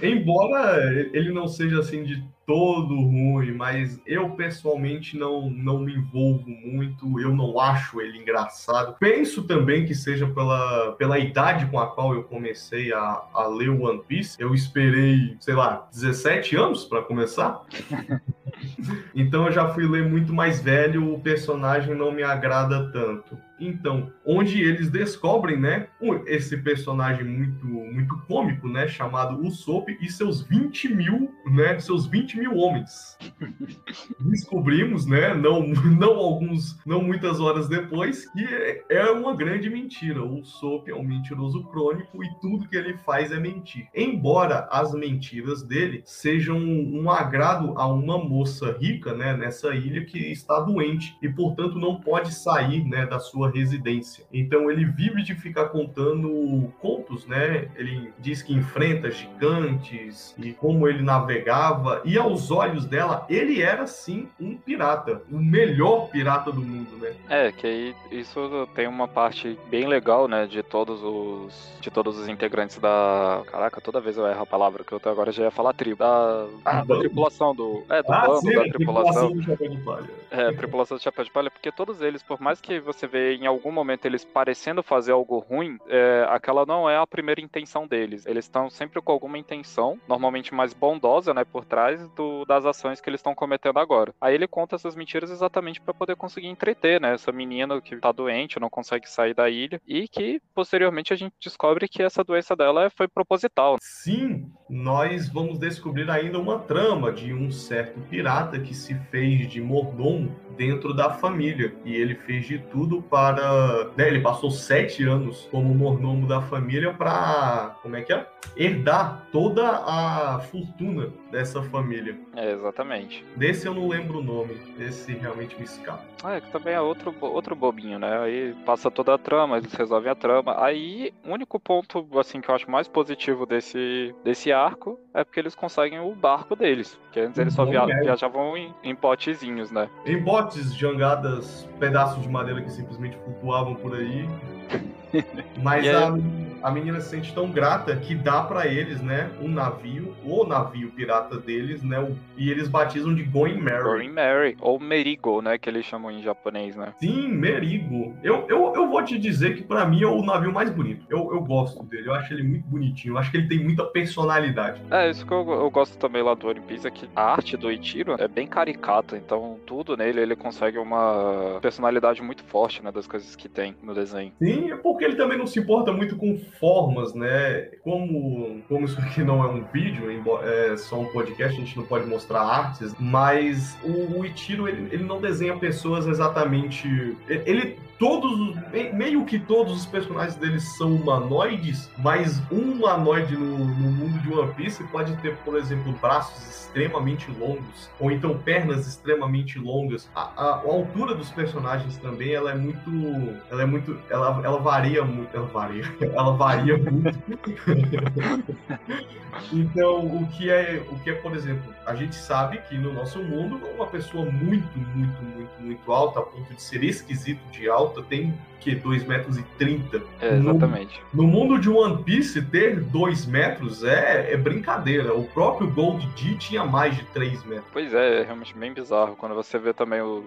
Embora ele não seja assim de todo ruim, mas eu pessoalmente não, não me envolvo muito, eu não acho ele engraçado. Penso também que seja pela, pela idade com a qual eu comecei a, a ler One Piece. Eu esperei, sei lá, 17 anos para começar. então eu já fui ler muito mais velho, o personagem não me agrada tanto. Então, onde eles descobrem, né, esse personagem muito, muito cômico, né, chamado Usopp e seus 20 mil, né, seus 20 mil homens. Descobrimos, né, não, não alguns, não muitas horas depois, que é uma grande mentira. O Usopp é um mentiroso crônico e tudo que ele faz é mentir. Embora as mentiras dele sejam um agrado a uma moça rica, né, nessa ilha que está doente e, portanto, não pode sair, né, da sua residência. Então ele vive de ficar contando contos, né? Ele diz que enfrenta gigantes e como ele navegava e aos olhos dela ele era sim um pirata, o melhor pirata do mundo, né? É, que aí isso tem uma parte bem legal, né, de todos os de todos os integrantes da, caraca, toda vez eu erro a palavra que eu até agora já ia falar tribo, da, ah, da tripulação do, é, do ah, bando, sim, da tripulação. tripulação do Chapéu de Palha. É, tripulação do Chapéu de Palha, porque todos eles, por mais que você vê em algum momento eles parecendo fazer algo ruim, é, aquela não é a primeira intenção deles. Eles estão sempre com alguma intenção, normalmente mais bondosa, né, por trás do, das ações que eles estão cometendo agora. Aí ele conta essas mentiras exatamente para poder conseguir entreter, né, essa menina que tá doente, não consegue sair da ilha e que posteriormente a gente descobre que essa doença dela foi proposital. Sim, nós vamos descobrir ainda uma trama de um certo pirata que se fez de mordomo dentro da família e ele fez de tudo para, né, ele passou sete anos como mordomo da família para, como é que é, herdar toda a fortuna dessa família. É, exatamente. Desse eu não lembro o nome, esse realmente me escapa. Ah, é que também é outro, outro bobinho, né? Aí passa toda a trama, eles resolvem a trama. Aí, o único ponto, assim, que eu acho mais positivo desse, desse arco é porque eles conseguem o barco deles. Que antes eles só via viajavam em, em potezinhos, né? Em botes, jangadas, pedaços de madeira que simplesmente flutuavam por aí. Mas aí- a, a menina se sente tão grata que dá pra eles, né, um navio, o navio pirata deles, né, o- e eles batizam de Going Mary. Going Mary, ou Merigo, né? Que eles chamam em japonês, né? Sim, Merigo. Eu, eu, eu vou te dizer que pra mim é o navio mais bonito. Eu, eu gosto dele, eu acho ele muito bonitinho, eu acho que ele tem muita personalidade. É, isso que eu, eu gosto também lá do One Piece é que a arte do Ichiro é bem caricata, então tudo nele ele consegue uma personalidade muito forte, né? Das coisas que tem no desenho. Sim, é porque ele também não se importa muito com formas, né? Como, como isso aqui não é um vídeo, é só um podcast, a gente não pode mostrar artes, mas o, o Ichiro, ele, ele não desenha pessoas exatamente... Ele, todos, os- me- meio que todos os personagens dele são humanoides, mas um humanoide no, no mundo de One Piece pode ter, por exemplo, braços extremamente longos, ou então pernas extremamente longas. A, a- a altura dos personagens também, ela é muito... Ela é muito... Ela, ela varia muito... Ela varia. Ela varia muito. Então, o que é, o que é, por exemplo, a gente sabe que no nosso mundo, uma pessoa muito, muito, muito, muito alta, a ponto de ser esquisito de alta, tem que 2 metros e 30. É, exatamente. No mundo de One Piece, ter 2 metros é, é brincadeira. O próprio Gold D tinha mais de 3 metros. Pois é, é realmente bem bizarro. Quando você vê também os,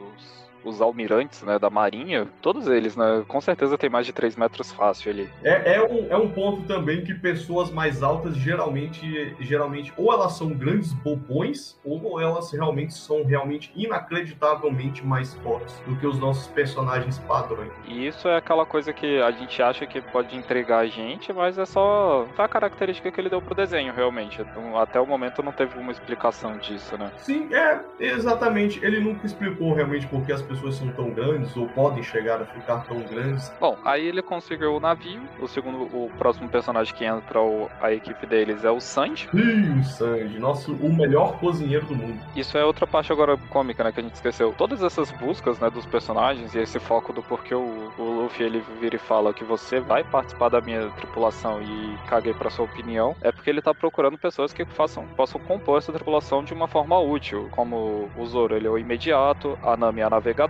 os almirantes, né, da marinha, todos eles, né, com certeza tem mais de 3 metros fácil ali. É, é, um, é um ponto também que pessoas mais altas geralmente, geralmente ou elas são grandes bobões ou elas realmente são realmente inacreditavelmente mais fortes do que os nossos personagens padrões. E isso é aquela coisa que a gente acha que pode entregar a gente, mas é só a característica que ele deu pro desenho, realmente. Então, até o momento não teve uma explicação disso, né? Sim, é exatamente. Ele nunca explicou realmente por que as pessoas são tão grandes ou podem chegar a ficar tão grandes. Bom, aí ele conseguiu o navio. O segundo, o próximo personagem que entra o, a equipe deles é o Sanji. Ih, o Sanji, nosso o melhor cozinheiro do mundo. Isso é outra parte agora cômica, né, que a gente esqueceu. Todas essas buscas, né, dos personagens e esse foco do porquê o, o Luffy ele vira e fala que você vai participar da minha tripulação e caguei pra sua opinião, é porque ele tá procurando pessoas que façam, possam compor essa tripulação de uma forma útil, como o Zoro, ele é o imediato, a Nami é a navegadora,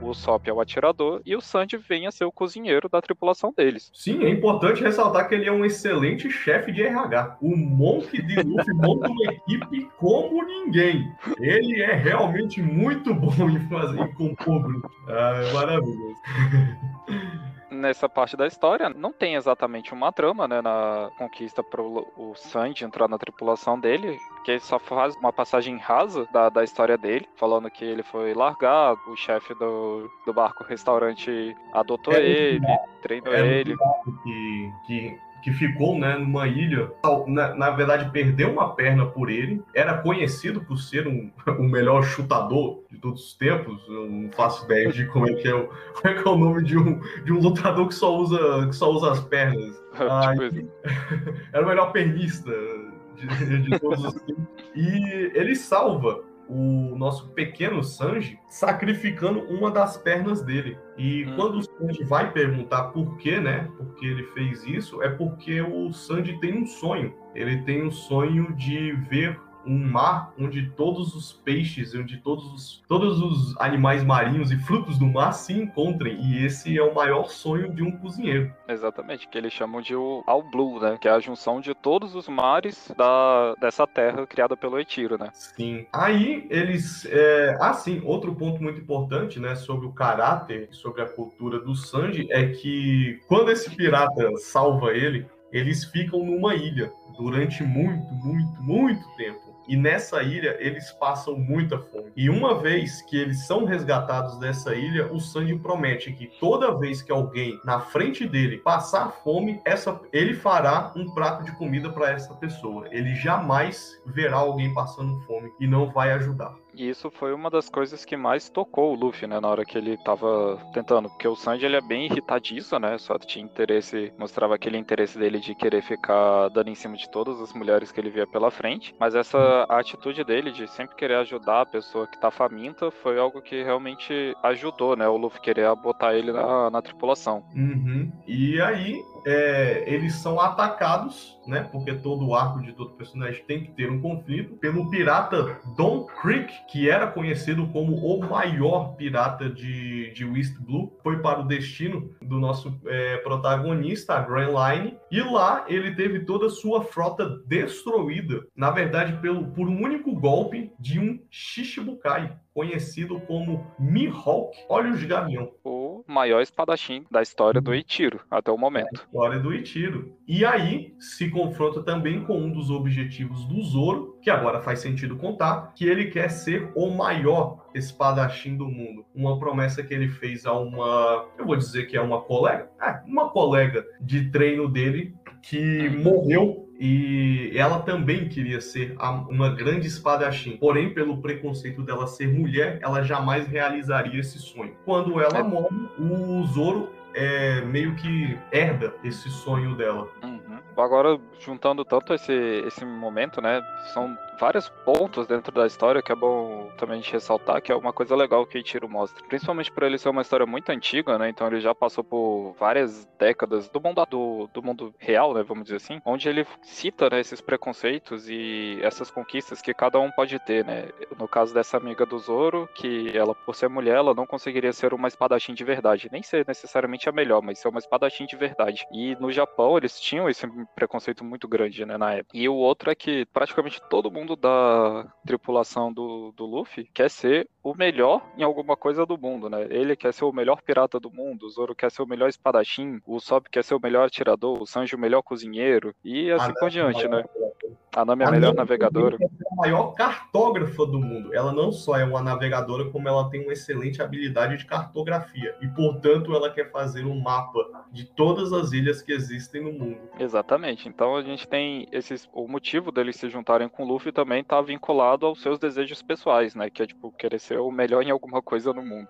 o Sop é o atirador e o Sanji vem a ser o cozinheiro da tripulação deles. Sim, é importante ressaltar que ele é um excelente chefe de RH. O Monk de Luffy monta uma equipe como ninguém. Ele é realmente muito bom em fazer em compor grupo. Ah, é maravilhoso. nessa parte da história, não tem exatamente uma trama, né, na conquista pro o Sanji entrar na tripulação dele, que ele só faz uma passagem rasa da, da história dele, falando que ele foi largado, o chefe do, do barco restaurante adotou É, ele, treinou é, ele. que, que, que ficou né, numa ilha, na, na verdade perdeu uma perna por ele, era conhecido por ser um, o melhor chutador de todos os tempos, eu não faço ideia de como é que é o, como é, que é o nome de um, de um lutador que só usa, que só usa as pernas. Ah, era o melhor pernista de, de todos os tempos. E ele salva o nosso pequeno Sanji sacrificando uma das pernas dele. E Hum. quando o Sanji vai perguntar por quê, né? Porque ele fez isso, é porque o Sanji tem um sonho. Ele tem um sonho de ver um mar onde todos os peixes, onde todos os, todos os animais marinhos e frutos do mar se encontrem. E esse é o maior sonho de um cozinheiro. Exatamente, que eles chamam de o All Blue, né? Que é a junção de todos os mares da, dessa terra criada pelo Etiro, né? Sim. Aí eles. É... Ah, sim, outro ponto muito importante, né, sobre o caráter, sobre a cultura do Sanji, é que quando esse pirata salva ele, eles ficam numa ilha durante muito, muito, muito tempo. E nessa ilha eles passam muita fome. E uma vez que eles são resgatados dessa ilha, o Sanji promete que toda vez que alguém na frente dele passar fome, essa, ele fará um prato de comida para essa pessoa. Ele jamais verá alguém passando fome e não vai ajudar. E isso foi uma das coisas que mais tocou o Luffy, né, na hora que ele tava tentando, porque o Sanji ele é bem irritadiço, né, só tinha interesse, mostrava aquele interesse dele de querer ficar dando em cima de todas as mulheres que ele via pela frente, mas essa atitude dele de sempre querer ajudar a pessoa que tá faminta foi algo que realmente ajudou, né, o Luffy querer botar ele na, na tripulação. Uhum. E aí é, eles são atacados, né? Porque todo arco de todo personagem tem que ter um conflito pelo pirata Don Creek, que era conhecido como o maior pirata de, de West Blue. Foi para o destino do nosso é, protagonista, a Grand Line, e lá ele teve toda a sua frota destruída, na verdade, pelo, por um único golpe de um Shichibukai, conhecido como Mihawk Olhos de Gavião. Maior espadachim da história do Eiichiro até o momento. História do Itiro. E aí se confronta também com um dos objetivos do Zoro, que agora faz sentido contar, que ele quer ser o maior espadachim do mundo. Uma promessa que ele fez a uma, eu vou dizer que é uma colega, é, uma colega de treino dele que morreu e ela também queria ser uma grande espadachim. Porém, pelo preconceito dela ser mulher, ela jamais realizaria esse sonho. Quando ela É. morre, o Zoro é, meio que herda esse sonho dela. Uhum. Agora, juntando tanto esse, esse momento, né? São vários pontos dentro da história que é bom também gente ressaltar, que é uma coisa legal que Ichiro mostra. Principalmente por ele ser uma história muito antiga, né? Então ele já passou por várias décadas do mundo, do, do mundo real, né? Vamos dizer assim. Onde ele cita né, esses preconceitos e essas conquistas que cada um pode ter, né? No caso dessa amiga do Zoro, que ela, por ser mulher, ela não conseguiria ser uma espadachim de verdade. Nem ser necessariamente a melhor, mas ser uma espadachim de verdade. E no Japão, eles tinham esse preconceito muito grande, né, na época. E o outro é que praticamente todo mundo da tripulação do, do Luffy quer ser o melhor em alguma coisa do mundo, né? Ele quer ser o melhor pirata do mundo, o Zoro quer ser o melhor espadachim, o Sop quer ser o melhor atirador, o Sanji o melhor cozinheiro, e assim por diante, né? A Nami é a A melhor Nami navegadora. é a maior cartógrafa do mundo. Ela não só é uma navegadora, como ela tem uma excelente habilidade de cartografia. E, portanto, ela quer fazer um mapa de todas as ilhas que existem no mundo. Exatamente. Então a gente tem esses. O motivo deles se juntarem com o Luffy também tá vinculado aos seus desejos pessoais, né? Que é tipo querer ser o melhor em alguma coisa no mundo.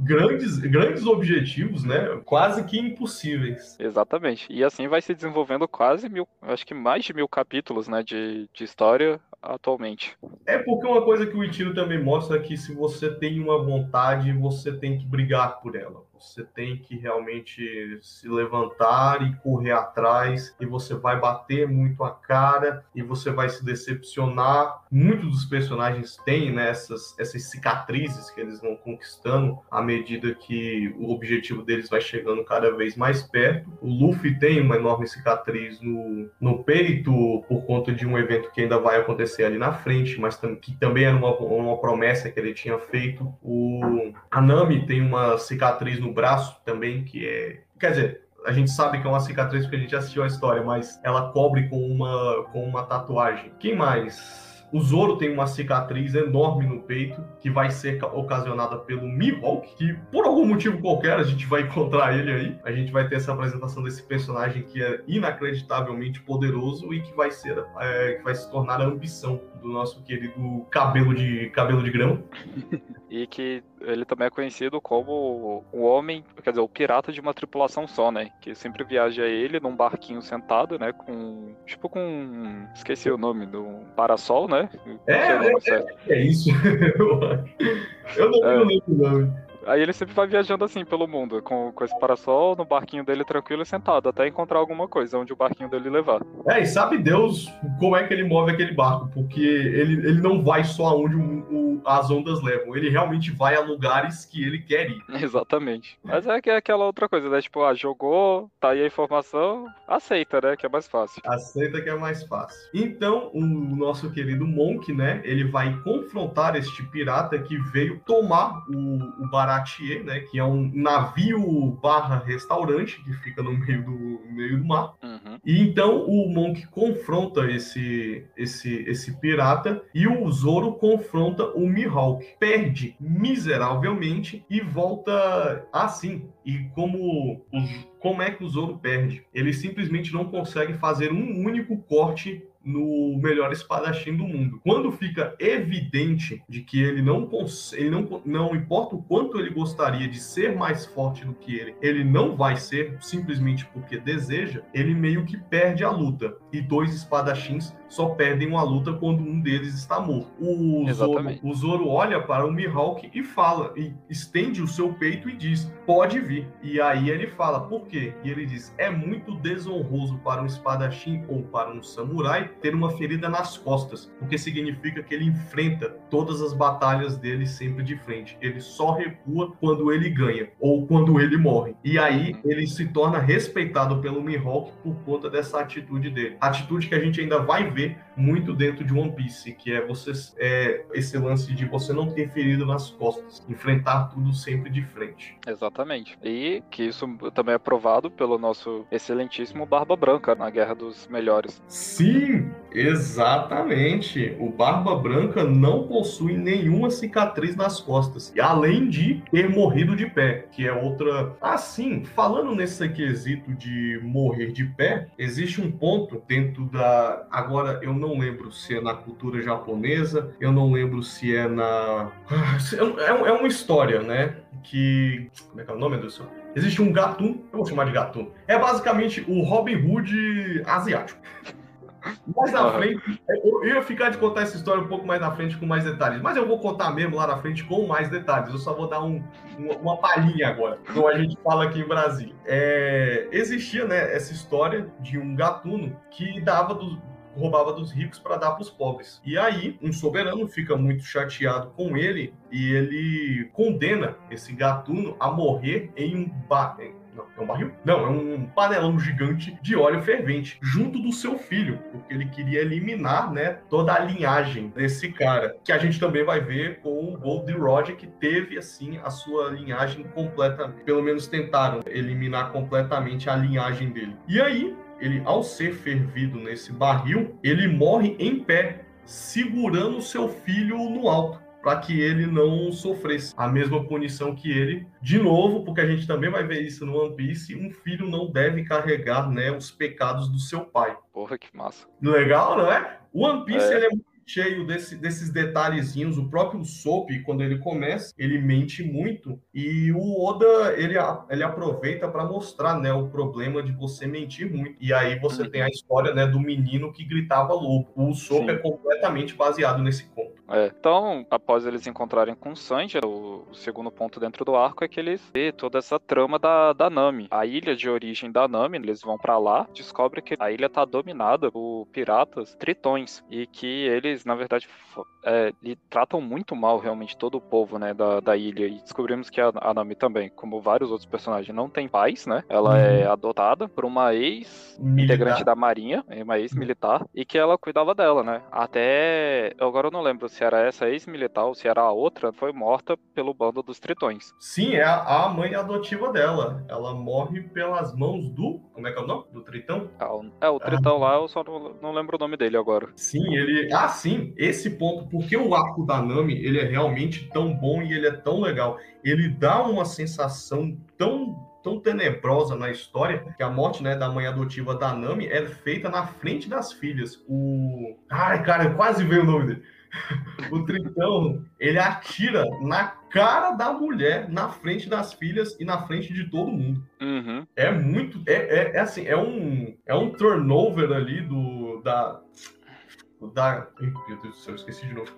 grandes, grandes objetivos, né? Quase que impossíveis. Exatamente. E assim vai se desenvolvendo quase mil, acho que mais de mil capítulos, né, de, de história atualmente. É porque uma coisa que o Itiro também mostra é que se você tem uma vontade, você tem que brigar por ela. Você tem que realmente se levantar e correr atrás, e você vai bater muito a cara, e você vai se decepcionar. Muitos dos personagens têm né, essas, cicatrizes que eles vão conquistando à medida que o objetivo deles vai chegando cada vez mais perto. O Luffy tem uma enorme cicatriz no, no peito por conta de um evento que ainda vai acontecer ali na frente, mas que também era uma, uma promessa que ele tinha feito. O Anami tem uma cicatriz no braço também, que é. Quer dizer, a gente sabe que é uma cicatriz porque a gente assistiu a história, mas ela cobre com uma, com uma tatuagem. Quem mais? O Zoro tem uma cicatriz enorme no peito, que vai ser ocasionada pelo Mihawk, que por algum motivo qualquer a gente vai encontrar ele aí. A gente vai ter essa apresentação desse personagem que é inacreditavelmente poderoso e que vai ser é, que vai se tornar a ambição do nosso querido cabelo de cabelo de grão. e que ele também é conhecido como o homem, quer dizer, o pirata de uma tripulação só, né? Que sempre viaja ele num barquinho sentado, né? Com. Tipo com. Esqueci o nome, do parasol, né? É, é, é, é, isso. Eu não, é. lembro o nome. Aí ele sempre vai viajando assim pelo mundo, com, com esse parasol, no barquinho dele tranquilo e sentado, até encontrar alguma coisa onde o barquinho dele levar. É, e sabe Deus como é que ele move aquele barco, porque ele, ele não vai só aonde o, o, as ondas levam, ele realmente vai a lugares que ele quer ir. Exatamente. Mas é que é aquela outra coisa, né? Tipo, ah, jogou, tá aí a informação, aceita, né? Que é mais fácil. Aceita que é mais fácil. Então, o nosso querido Monk, né? Ele vai confrontar este pirata que veio tomar o, o barato Baratier, né, que é um navio barra restaurante que fica no meio do, meio do mar. Uhum. E então o Monk confronta esse, esse, esse pirata e o Zoro confronta o Mihawk. Perde miseravelmente e volta assim. E como os como é que o Zoro perde? Ele simplesmente não consegue fazer um único corte no melhor espadachim do mundo. Quando fica evidente de que ele não ele não, não importa o quanto ele gostaria de ser mais forte do que ele, ele não vai ser simplesmente porque deseja, ele meio que perde a luta. E dois espadachins só perdem uma luta quando um deles está morto. O Zoro, o Zoro olha para o Mihawk e fala, e estende o seu peito e diz: "Pode vir". E aí ele fala: "Por quê?" E ele diz: "É muito desonroso para um espadachim ou para um samurai ter uma ferida nas costas, porque significa que ele enfrenta todas as batalhas dele sempre de frente. Ele só recua quando ele ganha ou quando ele morre. E aí ele se torna respeitado pelo Mihawk por conta dessa atitude dele. Atitude que a gente ainda vai ver muito dentro de One Piece, que é você é, esse lance de você não ter ferido nas costas, enfrentar tudo sempre de frente. Exatamente. E que isso também é provado pelo nosso excelentíssimo Barba Branca na Guerra dos Melhores. Sim, exatamente. O Barba Branca não possui nenhuma cicatriz nas costas, e além de ter morrido de pé, que é outra. Assim, falando nesse quesito de morrer de pé, existe um ponto dentro da agora eu não lembro se é na cultura japonesa, eu não lembro se é na. Ah, é, é uma história, né? Que. Como é que é o nome céu? Existe um gatum, eu vou chamar de gatum. É basicamente o Robin Hood asiático. Mais na frente, eu ia ficar de contar essa história um pouco mais na frente com mais detalhes, mas eu vou contar mesmo lá na frente com mais detalhes. Eu só vou dar um, uma palhinha agora, como a gente fala aqui em Brasília. É, existia né, essa história de um gatuno que dava dos, roubava dos ricos para dar para os pobres. E aí, um soberano fica muito chateado com ele e ele condena esse gatuno a morrer em um ba... É um barril? Não, é um panelão gigante de óleo fervente, junto do seu filho, porque ele queria eliminar, né, toda a linhagem desse cara, que a gente também vai ver com o Gold Roger, que teve, assim, a sua linhagem completa, pelo menos tentaram eliminar completamente a linhagem dele. E aí, ele, ao ser fervido nesse barril, ele morre em pé, segurando seu filho no alto, para que ele não sofresse a mesma punição que ele. De novo, porque a gente também vai ver isso no One Piece, um filho não deve carregar né, os pecados do seu pai. Porra, que massa. Legal, não é? O One Piece é. Ele é muito cheio desse, desses detalhezinhos. O próprio Soap, quando ele começa, ele mente muito e o Oda ele, ele aproveita para mostrar, né, o problema de você mentir muito. E aí você uhum. tem a história, né, do menino que gritava lobo. O Soap Sim. é completamente baseado nesse conto. É. Então, após eles encontrarem com o Sanji, o, o, segundo ponto dentro do arco é que eles vê toda essa trama da, da Nami. A ilha de origem da Nami, eles vão para lá, descobrem que a ilha tá dominada por piratas tritões e que eles, na verdade, é, tratam muito mal realmente todo o povo, né, da, da ilha. E descobrimos que a, a Nami também, como vários outros personagens, não tem pais, né? Ela é uhum. é adotada por uma ex-integrante da marinha, uma ex-militar, e que ela cuidava dela, né? Até, agora eu não lembro se era essa ex-militar ou se era a outra, foi morta pelo bando dos tritões. Sim, é a mãe adotiva dela. Ela morre pelas mãos do. Como é que é o nome? Do Tritão? É, o Tritão ah. lá, eu só não, não, lembro o nome dele agora. Sim, ele. Ah, sim, esse ponto, porque o arco da Nami ele é realmente tão bom e ele é tão legal. Ele dá uma sensação tão tão tenebrosa na história que a morte né, da mãe adotiva da Nami é feita na frente das filhas. O. Ai, cara, quase veio o nome dele. o Tritão, ele atira na cara da mulher, na frente das filhas e na frente de todo mundo. Uhum. É muito. É, é, é, assim, é um, é um turnover ali do. Da, da. Meu Deus do céu, esqueci de novo.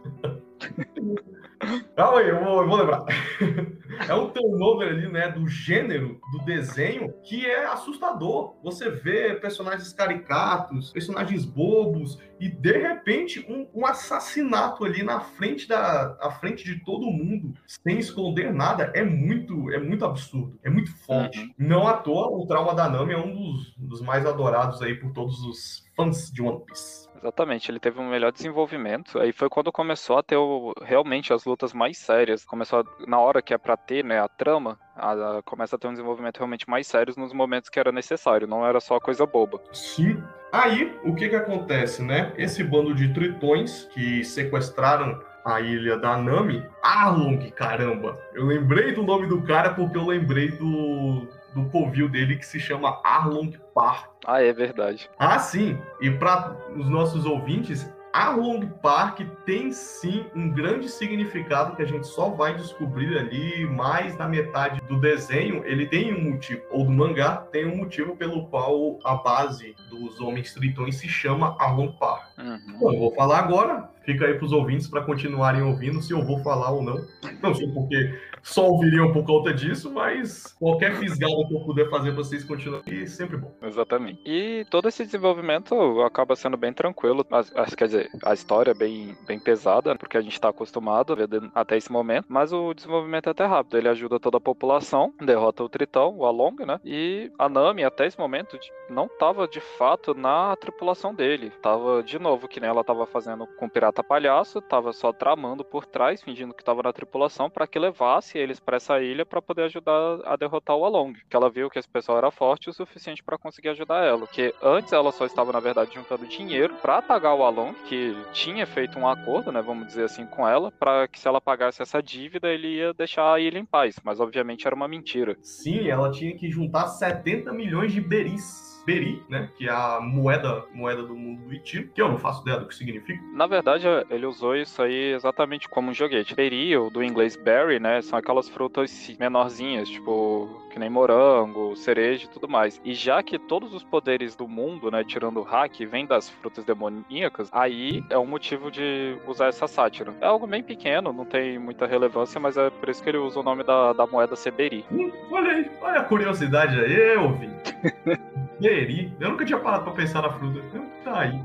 Calma aí, eu vou, eu vou lembrar. é um turnover ali, né, do gênero do desenho que é assustador. Você vê personagens caricatos, personagens bobos e de repente um, um assassinato ali na frente da à frente de todo mundo, sem esconder nada, é muito é muito absurdo, é muito forte. Uhum. Não à toa, o trauma da Nami é um dos, dos mais adorados aí por todos os fãs de One Piece. Exatamente, ele teve um melhor desenvolvimento. Aí foi quando começou a ter o, realmente as lutas mais sérias. Começou a, na hora que é para ter, né, a trama, a, a, começa a ter um desenvolvimento realmente mais sério nos momentos que era necessário, não era só coisa boba. Sim. Aí, o que que acontece, né? Esse bando de tritões que sequestraram a ilha da Nami, Arlong, caramba. Eu lembrei do nome do cara porque eu lembrei do do covil dele que se chama Arlong Park. Ah, é verdade. Ah, sim. E para os nossos ouvintes, Arlong Park tem sim um grande significado que a gente só vai descobrir ali mais na metade do desenho. Ele tem um motivo, ou do mangá, tem um motivo pelo qual a base dos Homens Tritões se chama Arlong Park. Uhum. Bom, eu vou falar agora, fica aí para os ouvintes para continuarem ouvindo se eu vou falar ou não. Não sei porque só ouviriam por conta disso, mas qualquer fisgada que eu puder fazer vocês continuarem é sempre bom. Exatamente. E todo esse desenvolvimento acaba sendo bem tranquilo, mas, quer dizer, a história é bem, bem pesada, porque a gente tá acostumado a ver até esse momento, mas o desenvolvimento é até rápido. Ele ajuda toda a população, derrota o Tritão, o Along, né? E a Nami, até esse momento, não tava de fato na tripulação dele. Tava, de novo, que nem ela tava fazendo com o Pirata Palhaço, tava só tramando por trás, fingindo que tava na tripulação, para que levasse eles para essa ilha para poder ajudar a derrotar o Along. Que ela viu que esse pessoal era forte o suficiente para conseguir ajudar ela. Que antes ela só estava, na verdade, juntando dinheiro para pagar o Along, que tinha feito um acordo, né, vamos dizer assim, com ela, para que se ela pagasse essa dívida, ele ia deixar a ilha em paz. Mas obviamente era uma mentira. Sim, ela tinha que juntar 70 milhões de beris Beri, né? Que é a moeda, moeda do mundo do Itiro, que eu não faço ideia do que significa. Na verdade, ele usou isso aí exatamente como um joguete. Beri, ou do inglês berry, né? São aquelas frutas menorzinhas, tipo, que nem morango, cereja e tudo mais. E já que todos os poderes do mundo, né, tirando o hack, vêm das frutas demoníacas, aí é um motivo de usar essa sátira. É algo bem pequeno, não tem muita relevância, mas é por isso que ele usa o nome da, da moeda Seberi. Hum, olha aí, olha a curiosidade aí, ouvinte. Beri. Eu nunca tinha parado pra pensar na fruta. Tá aí.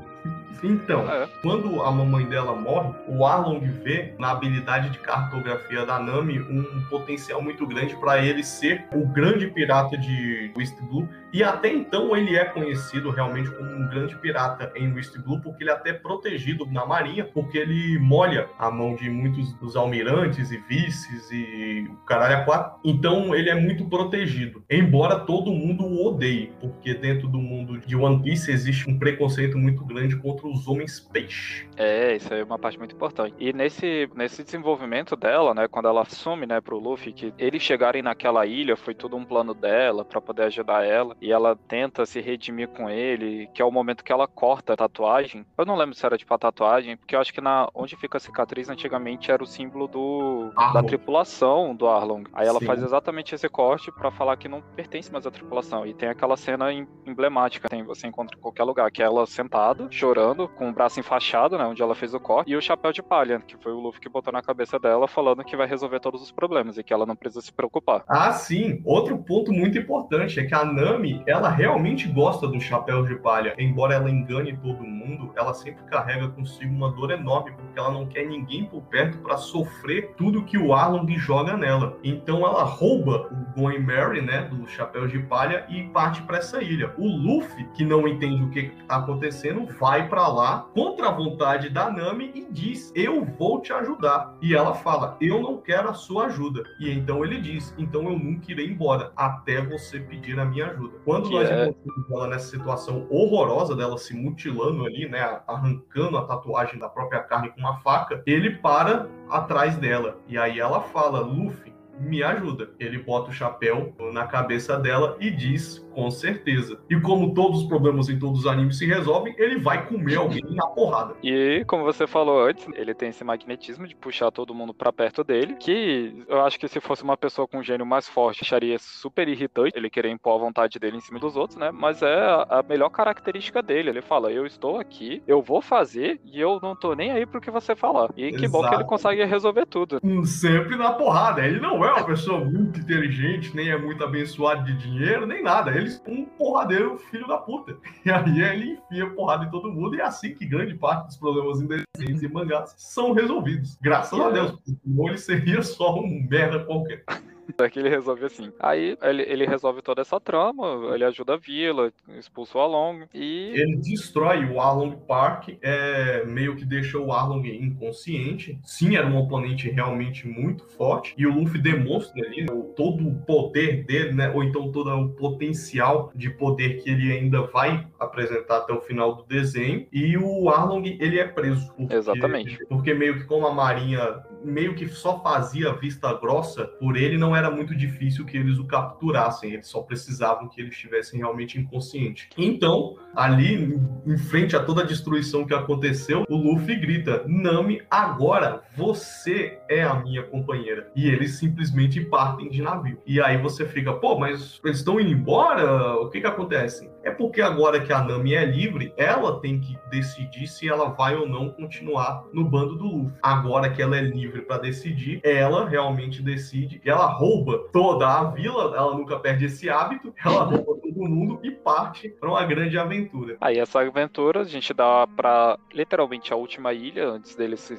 Então, é. quando a mamãe dela morre, o Arlong vê na habilidade de cartografia da Nami um potencial muito grande para ele ser o grande pirata de West Blue. E até então ele é conhecido realmente como um grande pirata em West Blue, porque ele é até protegido na marinha, porque ele molha a mão de muitos dos almirantes e vices e o caralho a quatro. Então ele é muito protegido, embora todo mundo o odeie, porque dentro do mundo de One Piece existe um preconceito muito grande contra os homens peixe. É, isso é uma parte muito importante. E nesse, nesse desenvolvimento dela, né, quando ela assume, né, pro Luffy que eles chegarem naquela ilha foi tudo um plano dela para poder ajudar ela. E ela tenta se redimir com ele, que é o momento que ela corta a tatuagem. Eu não lembro se era tipo a tatuagem, porque eu acho que na onde fica a cicatriz antigamente era o símbolo do da tripulação do Arlong. Aí ela Sim. faz exatamente esse corte para falar que não pertence mais à tripulação. E tem aquela cena emblemática, tem você encontra em qualquer lugar, que é ela sentada, chorando, com o braço enfaixado, né, onde ela fez o corte, e o chapéu de palha, que foi o Luffy que botou na cabeça dela, falando que vai resolver todos os problemas e que ela não precisa se preocupar. Ah, sim. Outro ponto muito importante é que a Nami, ela realmente gosta do chapéu de palha. Embora ela engane todo mundo, ela sempre carrega consigo uma dor enorme, porque ela não quer ninguém por perto para sofrer tudo que o Arlong joga nela. Então ela rouba o Going Mary, né, do chapéu de palha e parte para essa ilha. O Luffy, que não entende o que está acontecendo, vai para lá contra a vontade da Nami e diz: "Eu vou te ajudar". E ela fala: "Eu não quero a sua ajuda". E então ele diz: "Então eu nunca irei embora até você pedir a minha ajuda". Quando que nós é... encontramos ela nessa situação horrorosa dela se mutilando ali, né, arrancando a tatuagem da própria carne com uma faca, ele para atrás dela. E aí ela fala: "Luffy, me ajuda. Ele bota o chapéu na cabeça dela e diz com certeza. E como todos os problemas em todos os animes se resolvem, ele vai comer alguém na porrada. E como você falou antes, ele tem esse magnetismo de puxar todo mundo para perto dele, que eu acho que se fosse uma pessoa com um gênio mais forte, acharia super irritante ele querer impor a vontade dele em cima dos outros, né? Mas é a melhor característica dele. Ele fala: Eu estou aqui, eu vou fazer e eu não tô nem aí pro que você falar. E que Exato. bom que ele consegue resolver tudo. Sempre na porrada. Ele não é uma pessoa muito inteligente, nem é muito abençoado de dinheiro, nem nada. Ele um porradeiro filho da puta. E aí ele enfia porrada em todo mundo e é assim que grande parte dos problemas em desenhos e mangás são resolvidos. Graças a Deus. Senão ele seria só um merda qualquer. É que ele resolve assim. Aí ele, ele resolve toda essa trama, ele ajuda a vila, expulsa o Arlong e. Ele destrói o Arlong Park, é, meio que deixa o Arlong inconsciente. Sim, era um oponente realmente muito forte. E o Luffy demonstra ali né, todo o poder dele, né? Ou então todo o potencial de poder que ele ainda vai apresentar até o final do desenho. E o Arlong, ele é preso. Porque, Exatamente. Porque meio que como a Marinha meio que só fazia vista grossa por ele, não era muito difícil que eles o capturassem, eles só precisavam que ele estivesse realmente inconsciente. Então, ali, em frente a toda a destruição que aconteceu, o Luffy grita: Nami, agora você é a minha companheira. E eles simplesmente partem de navio. E aí você fica, pô, mas eles estão indo embora? O que que acontece? É porque agora que a Nami é livre, ela tem que decidir se ela vai ou não continuar no bando do Luffy. Agora que ela é livre para decidir, ela realmente decide. Ela rouba toda a vila, ela nunca perde esse hábito, ela rouba todo mundo e parte para uma grande aventura. Aí essa aventura a gente dá para literalmente a última ilha antes deles se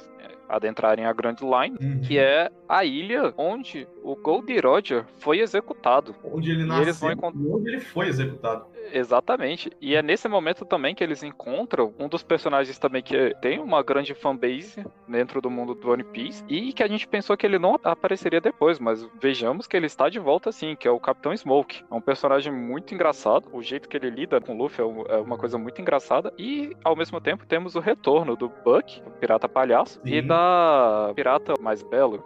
adentrarem a Grand Line, uhum. que é a ilha onde o Goldie Roger foi executado. Onde ele nasceu e eles vão onde ele foi executado. Exatamente. E é nesse momento também que eles encontram um dos personagens também que tem uma grande fanbase dentro do mundo do One Piece e que a gente pensou que ele não apareceria depois, mas vejamos que ele está de volta sim, que é o Capitão Smoke. É um personagem muito engraçado, o jeito que ele lida com o Luffy é, é uma coisa muito engraçada e ao mesmo tempo temos o retorno do Buck, o pirata palhaço, sim. e da pirata mais belo.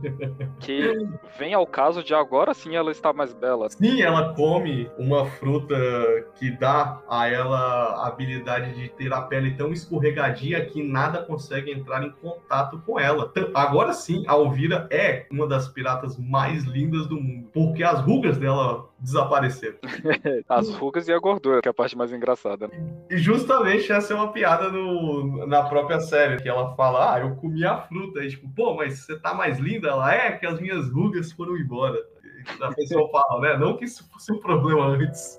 que vem ao caso de agora sim ela está mais bela. Sim, ela come uma fruta que dá a ela a habilidade de ter a pele tão escorregadia que nada consegue entrar em contato com ela. Agora sim, a Alvira é uma das piratas mais lindas do mundo, porque as rugas dela desapareceram. As rugas e a gordura, que é a parte mais engraçada. E justamente essa é uma piada no, na própria série, que ela fala, ah, eu comi a fruta. E tipo, pô, mas você tá mais linda? Ela é que as minhas rugas foram embora. A pessoa fala, né? Não que isso fosse um problema antes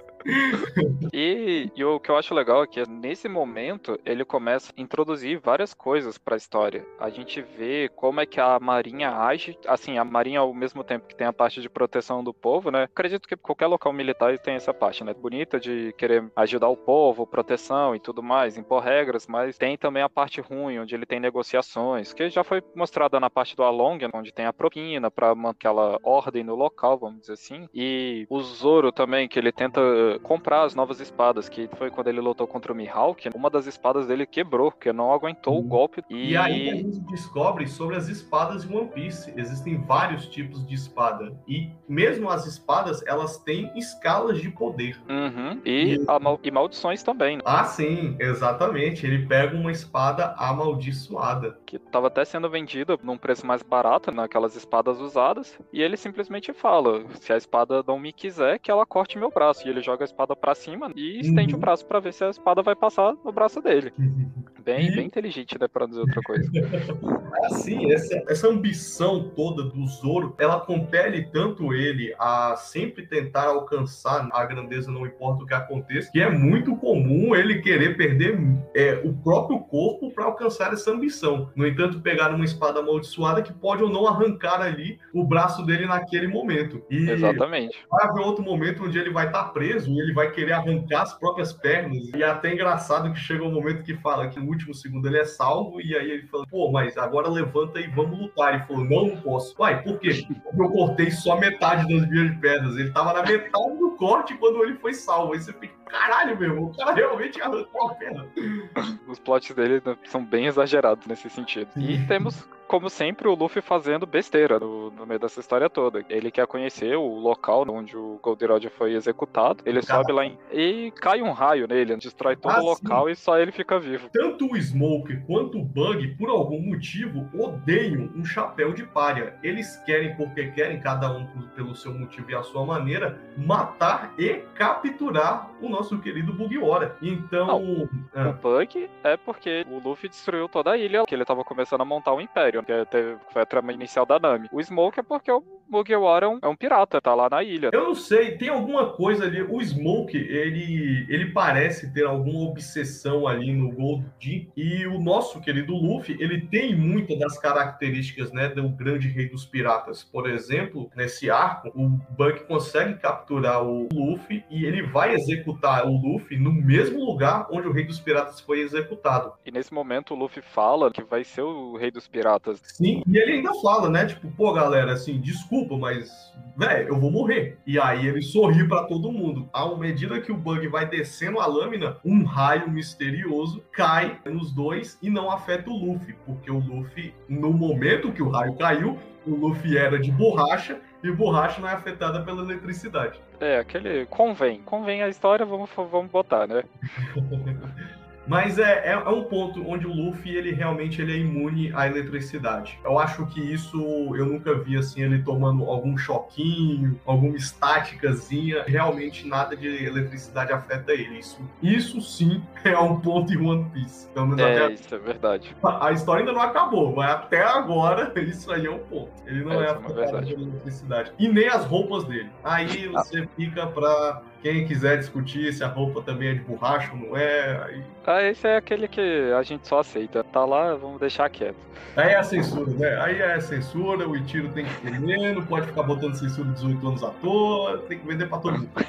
e, e, o que eu acho legal é que nesse momento ele começa a introduzir várias coisas para a história. A gente vê como é que a Marinha age, assim, a Marinha ao mesmo tempo que tem a parte de proteção do povo, né? Acredito que qualquer local militar tem essa parte, né? Bonita de querer ajudar o povo, proteção e tudo mais, impor regras, mas tem também a parte ruim, onde ele tem negociações, que já foi mostrada na parte do Along, onde tem a propina para manter aquela ordem no local, vamos dizer assim. E o Zoro também, que ele tenta comprar as novas espadas, que foi quando ele lutou contra o Mihawk, uma das espadas dele quebrou, porque não aguentou o golpe. E... E aí a gente descobre sobre as espadas de One Piece. Existem vários tipos de espada. E mesmo as espadas, elas têm escalas de poder. Uhum. E, a mal- e maldições também, né? Ah, sim, exatamente. Ele pega uma espada amaldiçoada. que tava até sendo vendida num preço mais barato naquelas espadas usadas, e ele simplesmente fala: se a espada não me quiser, que ela corte meu braço. E ele joga a espada pra cima e estende Uhum. o braço pra ver se a espada vai passar no braço dele. Bem, E- bem inteligente, né, pra dizer outra coisa. Assim, essa, essa ambição toda do Zoro, ela compele tanto ele a sempre tentar alcançar a grandeza, não importa o que aconteça, que é muito comum ele querer perder é, o próprio corpo para alcançar essa ambição. No entanto, pegar uma espada amaldiçoada que pode ou não arrancar ali o braço dele naquele momento. E Exatamente. vai haver outro momento onde ele vai estar preso e ele vai querer arrancar as próprias pernas. E é até engraçado que chega um momento que fala que último segundo ele é salvo, e aí ele fala, pô, mas agora levanta e vamos lutar. Ele falou, não, não posso. Uai, por quê? Porque eu cortei só metade das minhas pernas. Ele tava na metade do corte quando ele foi salvo. Aí você fica, caralho, meu irmão, o cara realmente arrancou a perna. Os plots dele são bem exagerados nesse sentido. E temos, como sempre, o Luffy fazendo besteira no, no meio dessa história toda. Ele quer conhecer o local onde o Goldenrod foi executado. Ele Cara. sobe lá em... e cai um raio nele, destrói todo Ah, o local e só ele fica vivo. Tanto o Smoke quanto o Bug, por algum motivo, odeiam um chapéu de palha. Eles querem, porque querem, cada um pelo seu motivo e a sua maneira, matar e capturar o nosso querido Bugiora. Então. O ah, Bug é porque o Luffy destruiu toda a ilha, que ele tava começando a montar o Império, que teve- foi a trama inicial da Nami. O Smoke é porque o Mugiwara é um, é um pirata, tá lá na ilha. Eu não sei, tem alguma coisa ali. O Smoke, ele, ele parece ter alguma obsessão ali no Gold G. E o nosso querido Luffy, ele tem muitas das características, né, do grande rei dos piratas. Por exemplo, nesse arco, o Bug consegue capturar o Luffy e ele vai executar o Luffy no mesmo lugar onde o rei dos piratas foi executado. E nesse momento o Luffy fala que vai ser o rei dos piratas. Sim, e ele ainda fala, né? Tipo, pô, galera, assim, desculpa, mas, velho, eu vou morrer. E aí ele sorri pra todo mundo. À medida que o Bug vai descendo a lâmina, um raio misterioso cai nos dois e não afeta o Luffy, porque o Luffy, no momento que o raio caiu, o Luffy era de borracha e borracha não é afetada pela eletricidade. É, aquele. Convém. Convém a história, vamos, vamos botar, né? Mas é, é, é um ponto onde o Luffy, ele realmente ele é imune à eletricidade. Eu acho que isso eu nunca vi assim, ele tomando algum choquinho, alguma estáticazinha. Realmente nada de eletricidade afeta ele. Isso, isso sim é um ponto em One Piece. É, até isso é verdade. a, a história ainda não acabou, mas até agora isso aí é um ponto. Ele não É, é, é afetado pela eletricidade. E nem as roupas dele. Aí você fica pra quem quiser discutir se a roupa também é de borracha ou não é. Aí Ah, esse é aquele que a gente só aceita. Tá lá, vamos deixar quieto. Aí é a censura, né? Aí é a censura, o Itiro tem que vender, não pode ficar botando censura de 18 anos à toa, tem que vender pra todo mundo.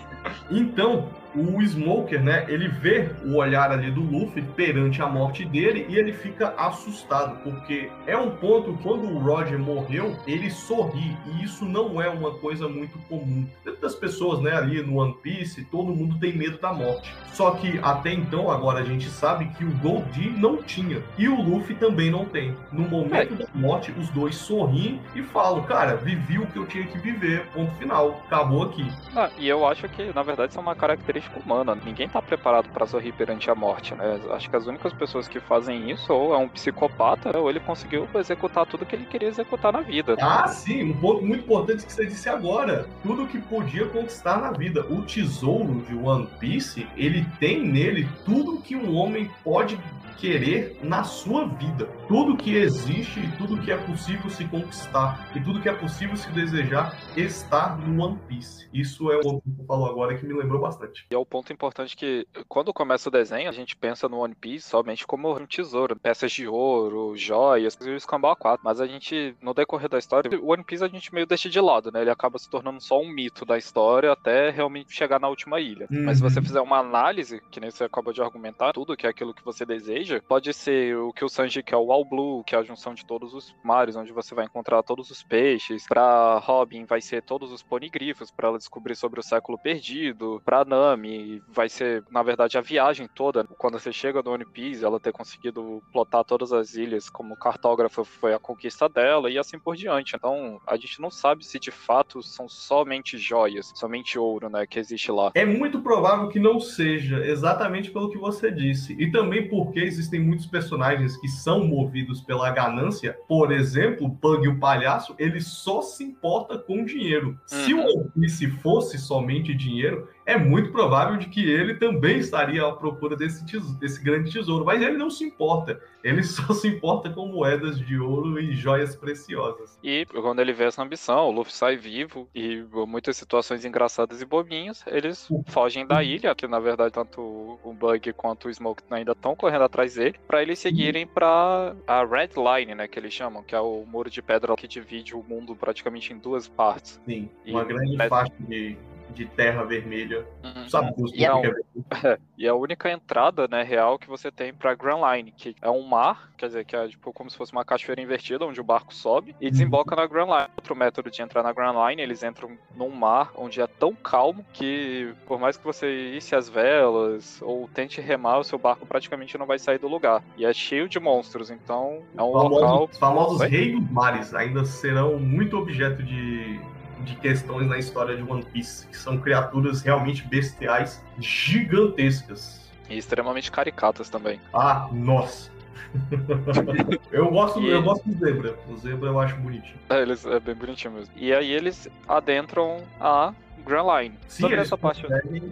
Então, o Smoker, né, ele vê o olhar ali do Luffy perante a morte dele e ele fica assustado, porque é um ponto, quando o Roger morreu, ele sorri, e isso não é uma coisa muito comum. Dentro das pessoas, né, ali no One Piece, todo mundo tem medo da morte. Só que até então, agora a gente sabe que o Goldie não tinha, e o Luffy também não tem. No momento da morte, os dois sorriem e falam, cara, vivi o que eu tinha que viver, ponto final, acabou aqui. Ah, e eu acho que, na verdade, isso é uma característica humana. Ninguém tá preparado pra sorrir perante a morte, né? Acho que as únicas pessoas que fazem isso ou é um psicopata, ou ele conseguiu executar tudo que ele queria executar na vida. Ah, sim, um ponto muito importante que você disse agora. Tudo que podia conquistar na vida. O tesouro de One Piece, ele tem nele tudo que um homem pode querer na sua vida. Tudo que existe e tudo que é possível se conquistar e tudo que é possível se desejar está no One Piece. Isso é o que você falou agora que me lembrou bastante. E é o ponto importante que, quando começa o desenho, a gente pensa no One Piece somente como um tesouro, peças de ouro, joias, e o escambau 4. Mas a gente, no decorrer da história, o One Piece a gente meio deixa de lado, né? Ele acaba se tornando só um mito da história até realmente chegar na última ilha. Uhum. Mas se você fizer uma análise, que nem você acabou de argumentar, tudo que é aquilo que você deseja, pode ser o que o Sanji quer, o All Blue, que é a junção de todos os mares, onde você vai encontrar todos os peixes. Pra Robin vai ser todos os ponigrifos, pra ela descobrir sobre o século perdido. Pra Nami Nami, vai ser, na verdade, a viagem toda. Quando você chega no One Piece, ela ter conseguido plotar todas as ilhas como cartógrafa foi a conquista dela e assim por diante. Então, a gente não sabe se de fato são somente joias, somente ouro, né, que existe lá. É muito provável que não seja, exatamente pelo que você disse. E também porque existem muitos personagens que são movidos pela ganância. Por exemplo, Bug o Palhaço, ele só se importa com dinheiro. Uhum. Se o One Piece fosse somente dinheiro, é muito provável de que ele também estaria à procura desse, tesouro, desse grande tesouro, mas ele não se importa. Ele só se importa com moedas de ouro e joias preciosas. E quando ele vê essa ambição, o Luffy sai vivo e muitas situações engraçadas e bobinhas, eles fogem da ilha, que na verdade tanto o Bug quanto o Smoke ainda estão correndo atrás dele, para eles seguirem para a Red Line, né, que eles chamam, que é o muro de pedra que divide o mundo praticamente em duas partes. Sim, uma e grande faixa de de terra vermelha. Uhum. Sabe Deus e, é, é, e a única entrada, né, real que você tem pra Grand Line, que é um mar, quer dizer, que é tipo como se fosse uma cachoeira invertida, onde o barco sobe e desemboca uhum. na Grand Line. Outro método de entrar na Grand Line, eles entram num mar onde é tão calmo que, por mais que você isse as velas ou tente remar, o seu barco praticamente não vai sair do lugar. E é cheio de monstros, então é um famosos, local. Os famosos reis dos mares ainda serão muito objeto de de questões na história de One Piece, que são criaturas realmente bestiais, gigantescas. E extremamente caricatas também. Ah, nossa. eu gosto, e... eu gosto do zebra. O zebra eu acho bonitinho. É, eles, é bem bonitinho mesmo. E aí eles adentram a Grand Line. Sim, Sobre essa parte.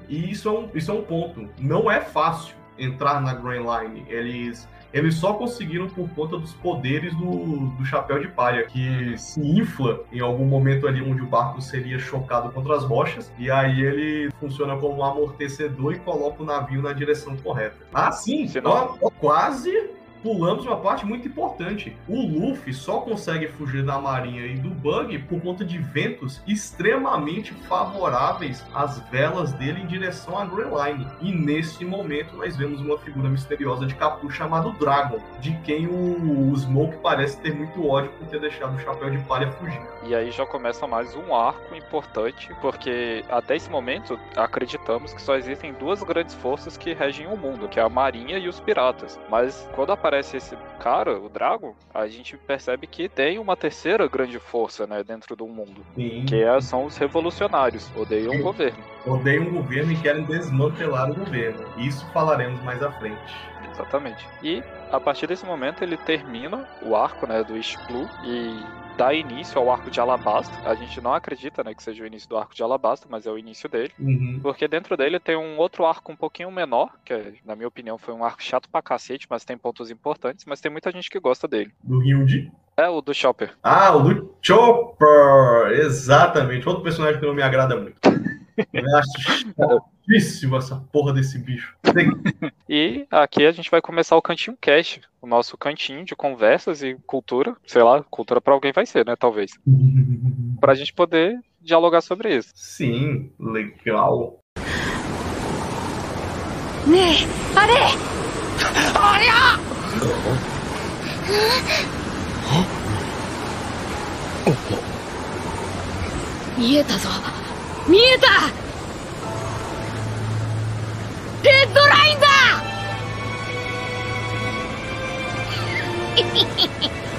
E isso é, um, isso é um ponto. Não é fácil entrar na Grand Line. Eles eles só conseguiram por conta dos poderes do, do chapéu de palha, que se infla em algum momento ali onde o barco seria chocado contra as rochas, e aí ele funciona como um amortecedor e coloca o navio na direção correta. Ah, sim, Senão... quase pulamos uma parte muito importante. O Luffy só consegue fugir da marinha e do Bug por conta de ventos extremamente favoráveis às velas dele em direção à Grand Line. E nesse momento nós vemos uma figura misteriosa de Capu chamado Dragon, de quem o, o Smoke parece ter muito ódio por ter deixado o chapéu de palha fugir. E aí já começa mais um arco importante, porque até esse momento acreditamos que só existem duas grandes forças que regem o mundo, que é a marinha e os piratas. Mas quando aparece aparece esse cara, o Drago, a gente percebe que tem uma terceira grande força, né, dentro do mundo. Sim. Que é, são os revolucionários, odeiam Sim. o governo. Odeiam o governo e querem desmantelar o governo. Isso falaremos mais à frente. Exatamente. E a partir desse momento ele termina o arco, né, do East Blue e dá início ao arco de Alabasta. A gente não acredita, né, que seja o início do arco de Alabasta, mas é o início dele. Uhum. Porque dentro dele tem um outro arco um pouquinho menor, que na minha opinião foi um arco chato pra cacete, mas tem pontos importantes, mas tem muita gente que gosta dele. Do Hyunji? É, o do Chopper. Ah, o do Chopper! Exatamente. Outro personagem que não me agrada muito. Eu acho chatíssimo essa porra desse bicho. e aqui a gente vai começar o Cantinho Cast, o nosso cantinho de conversas e cultura. Sei lá, cultura para alguém vai ser, né? Talvez. pra gente poder dialogar sobre isso. Sim, legal. Né, are! Olha! 見えたぞ 見えた。レッドラインだ。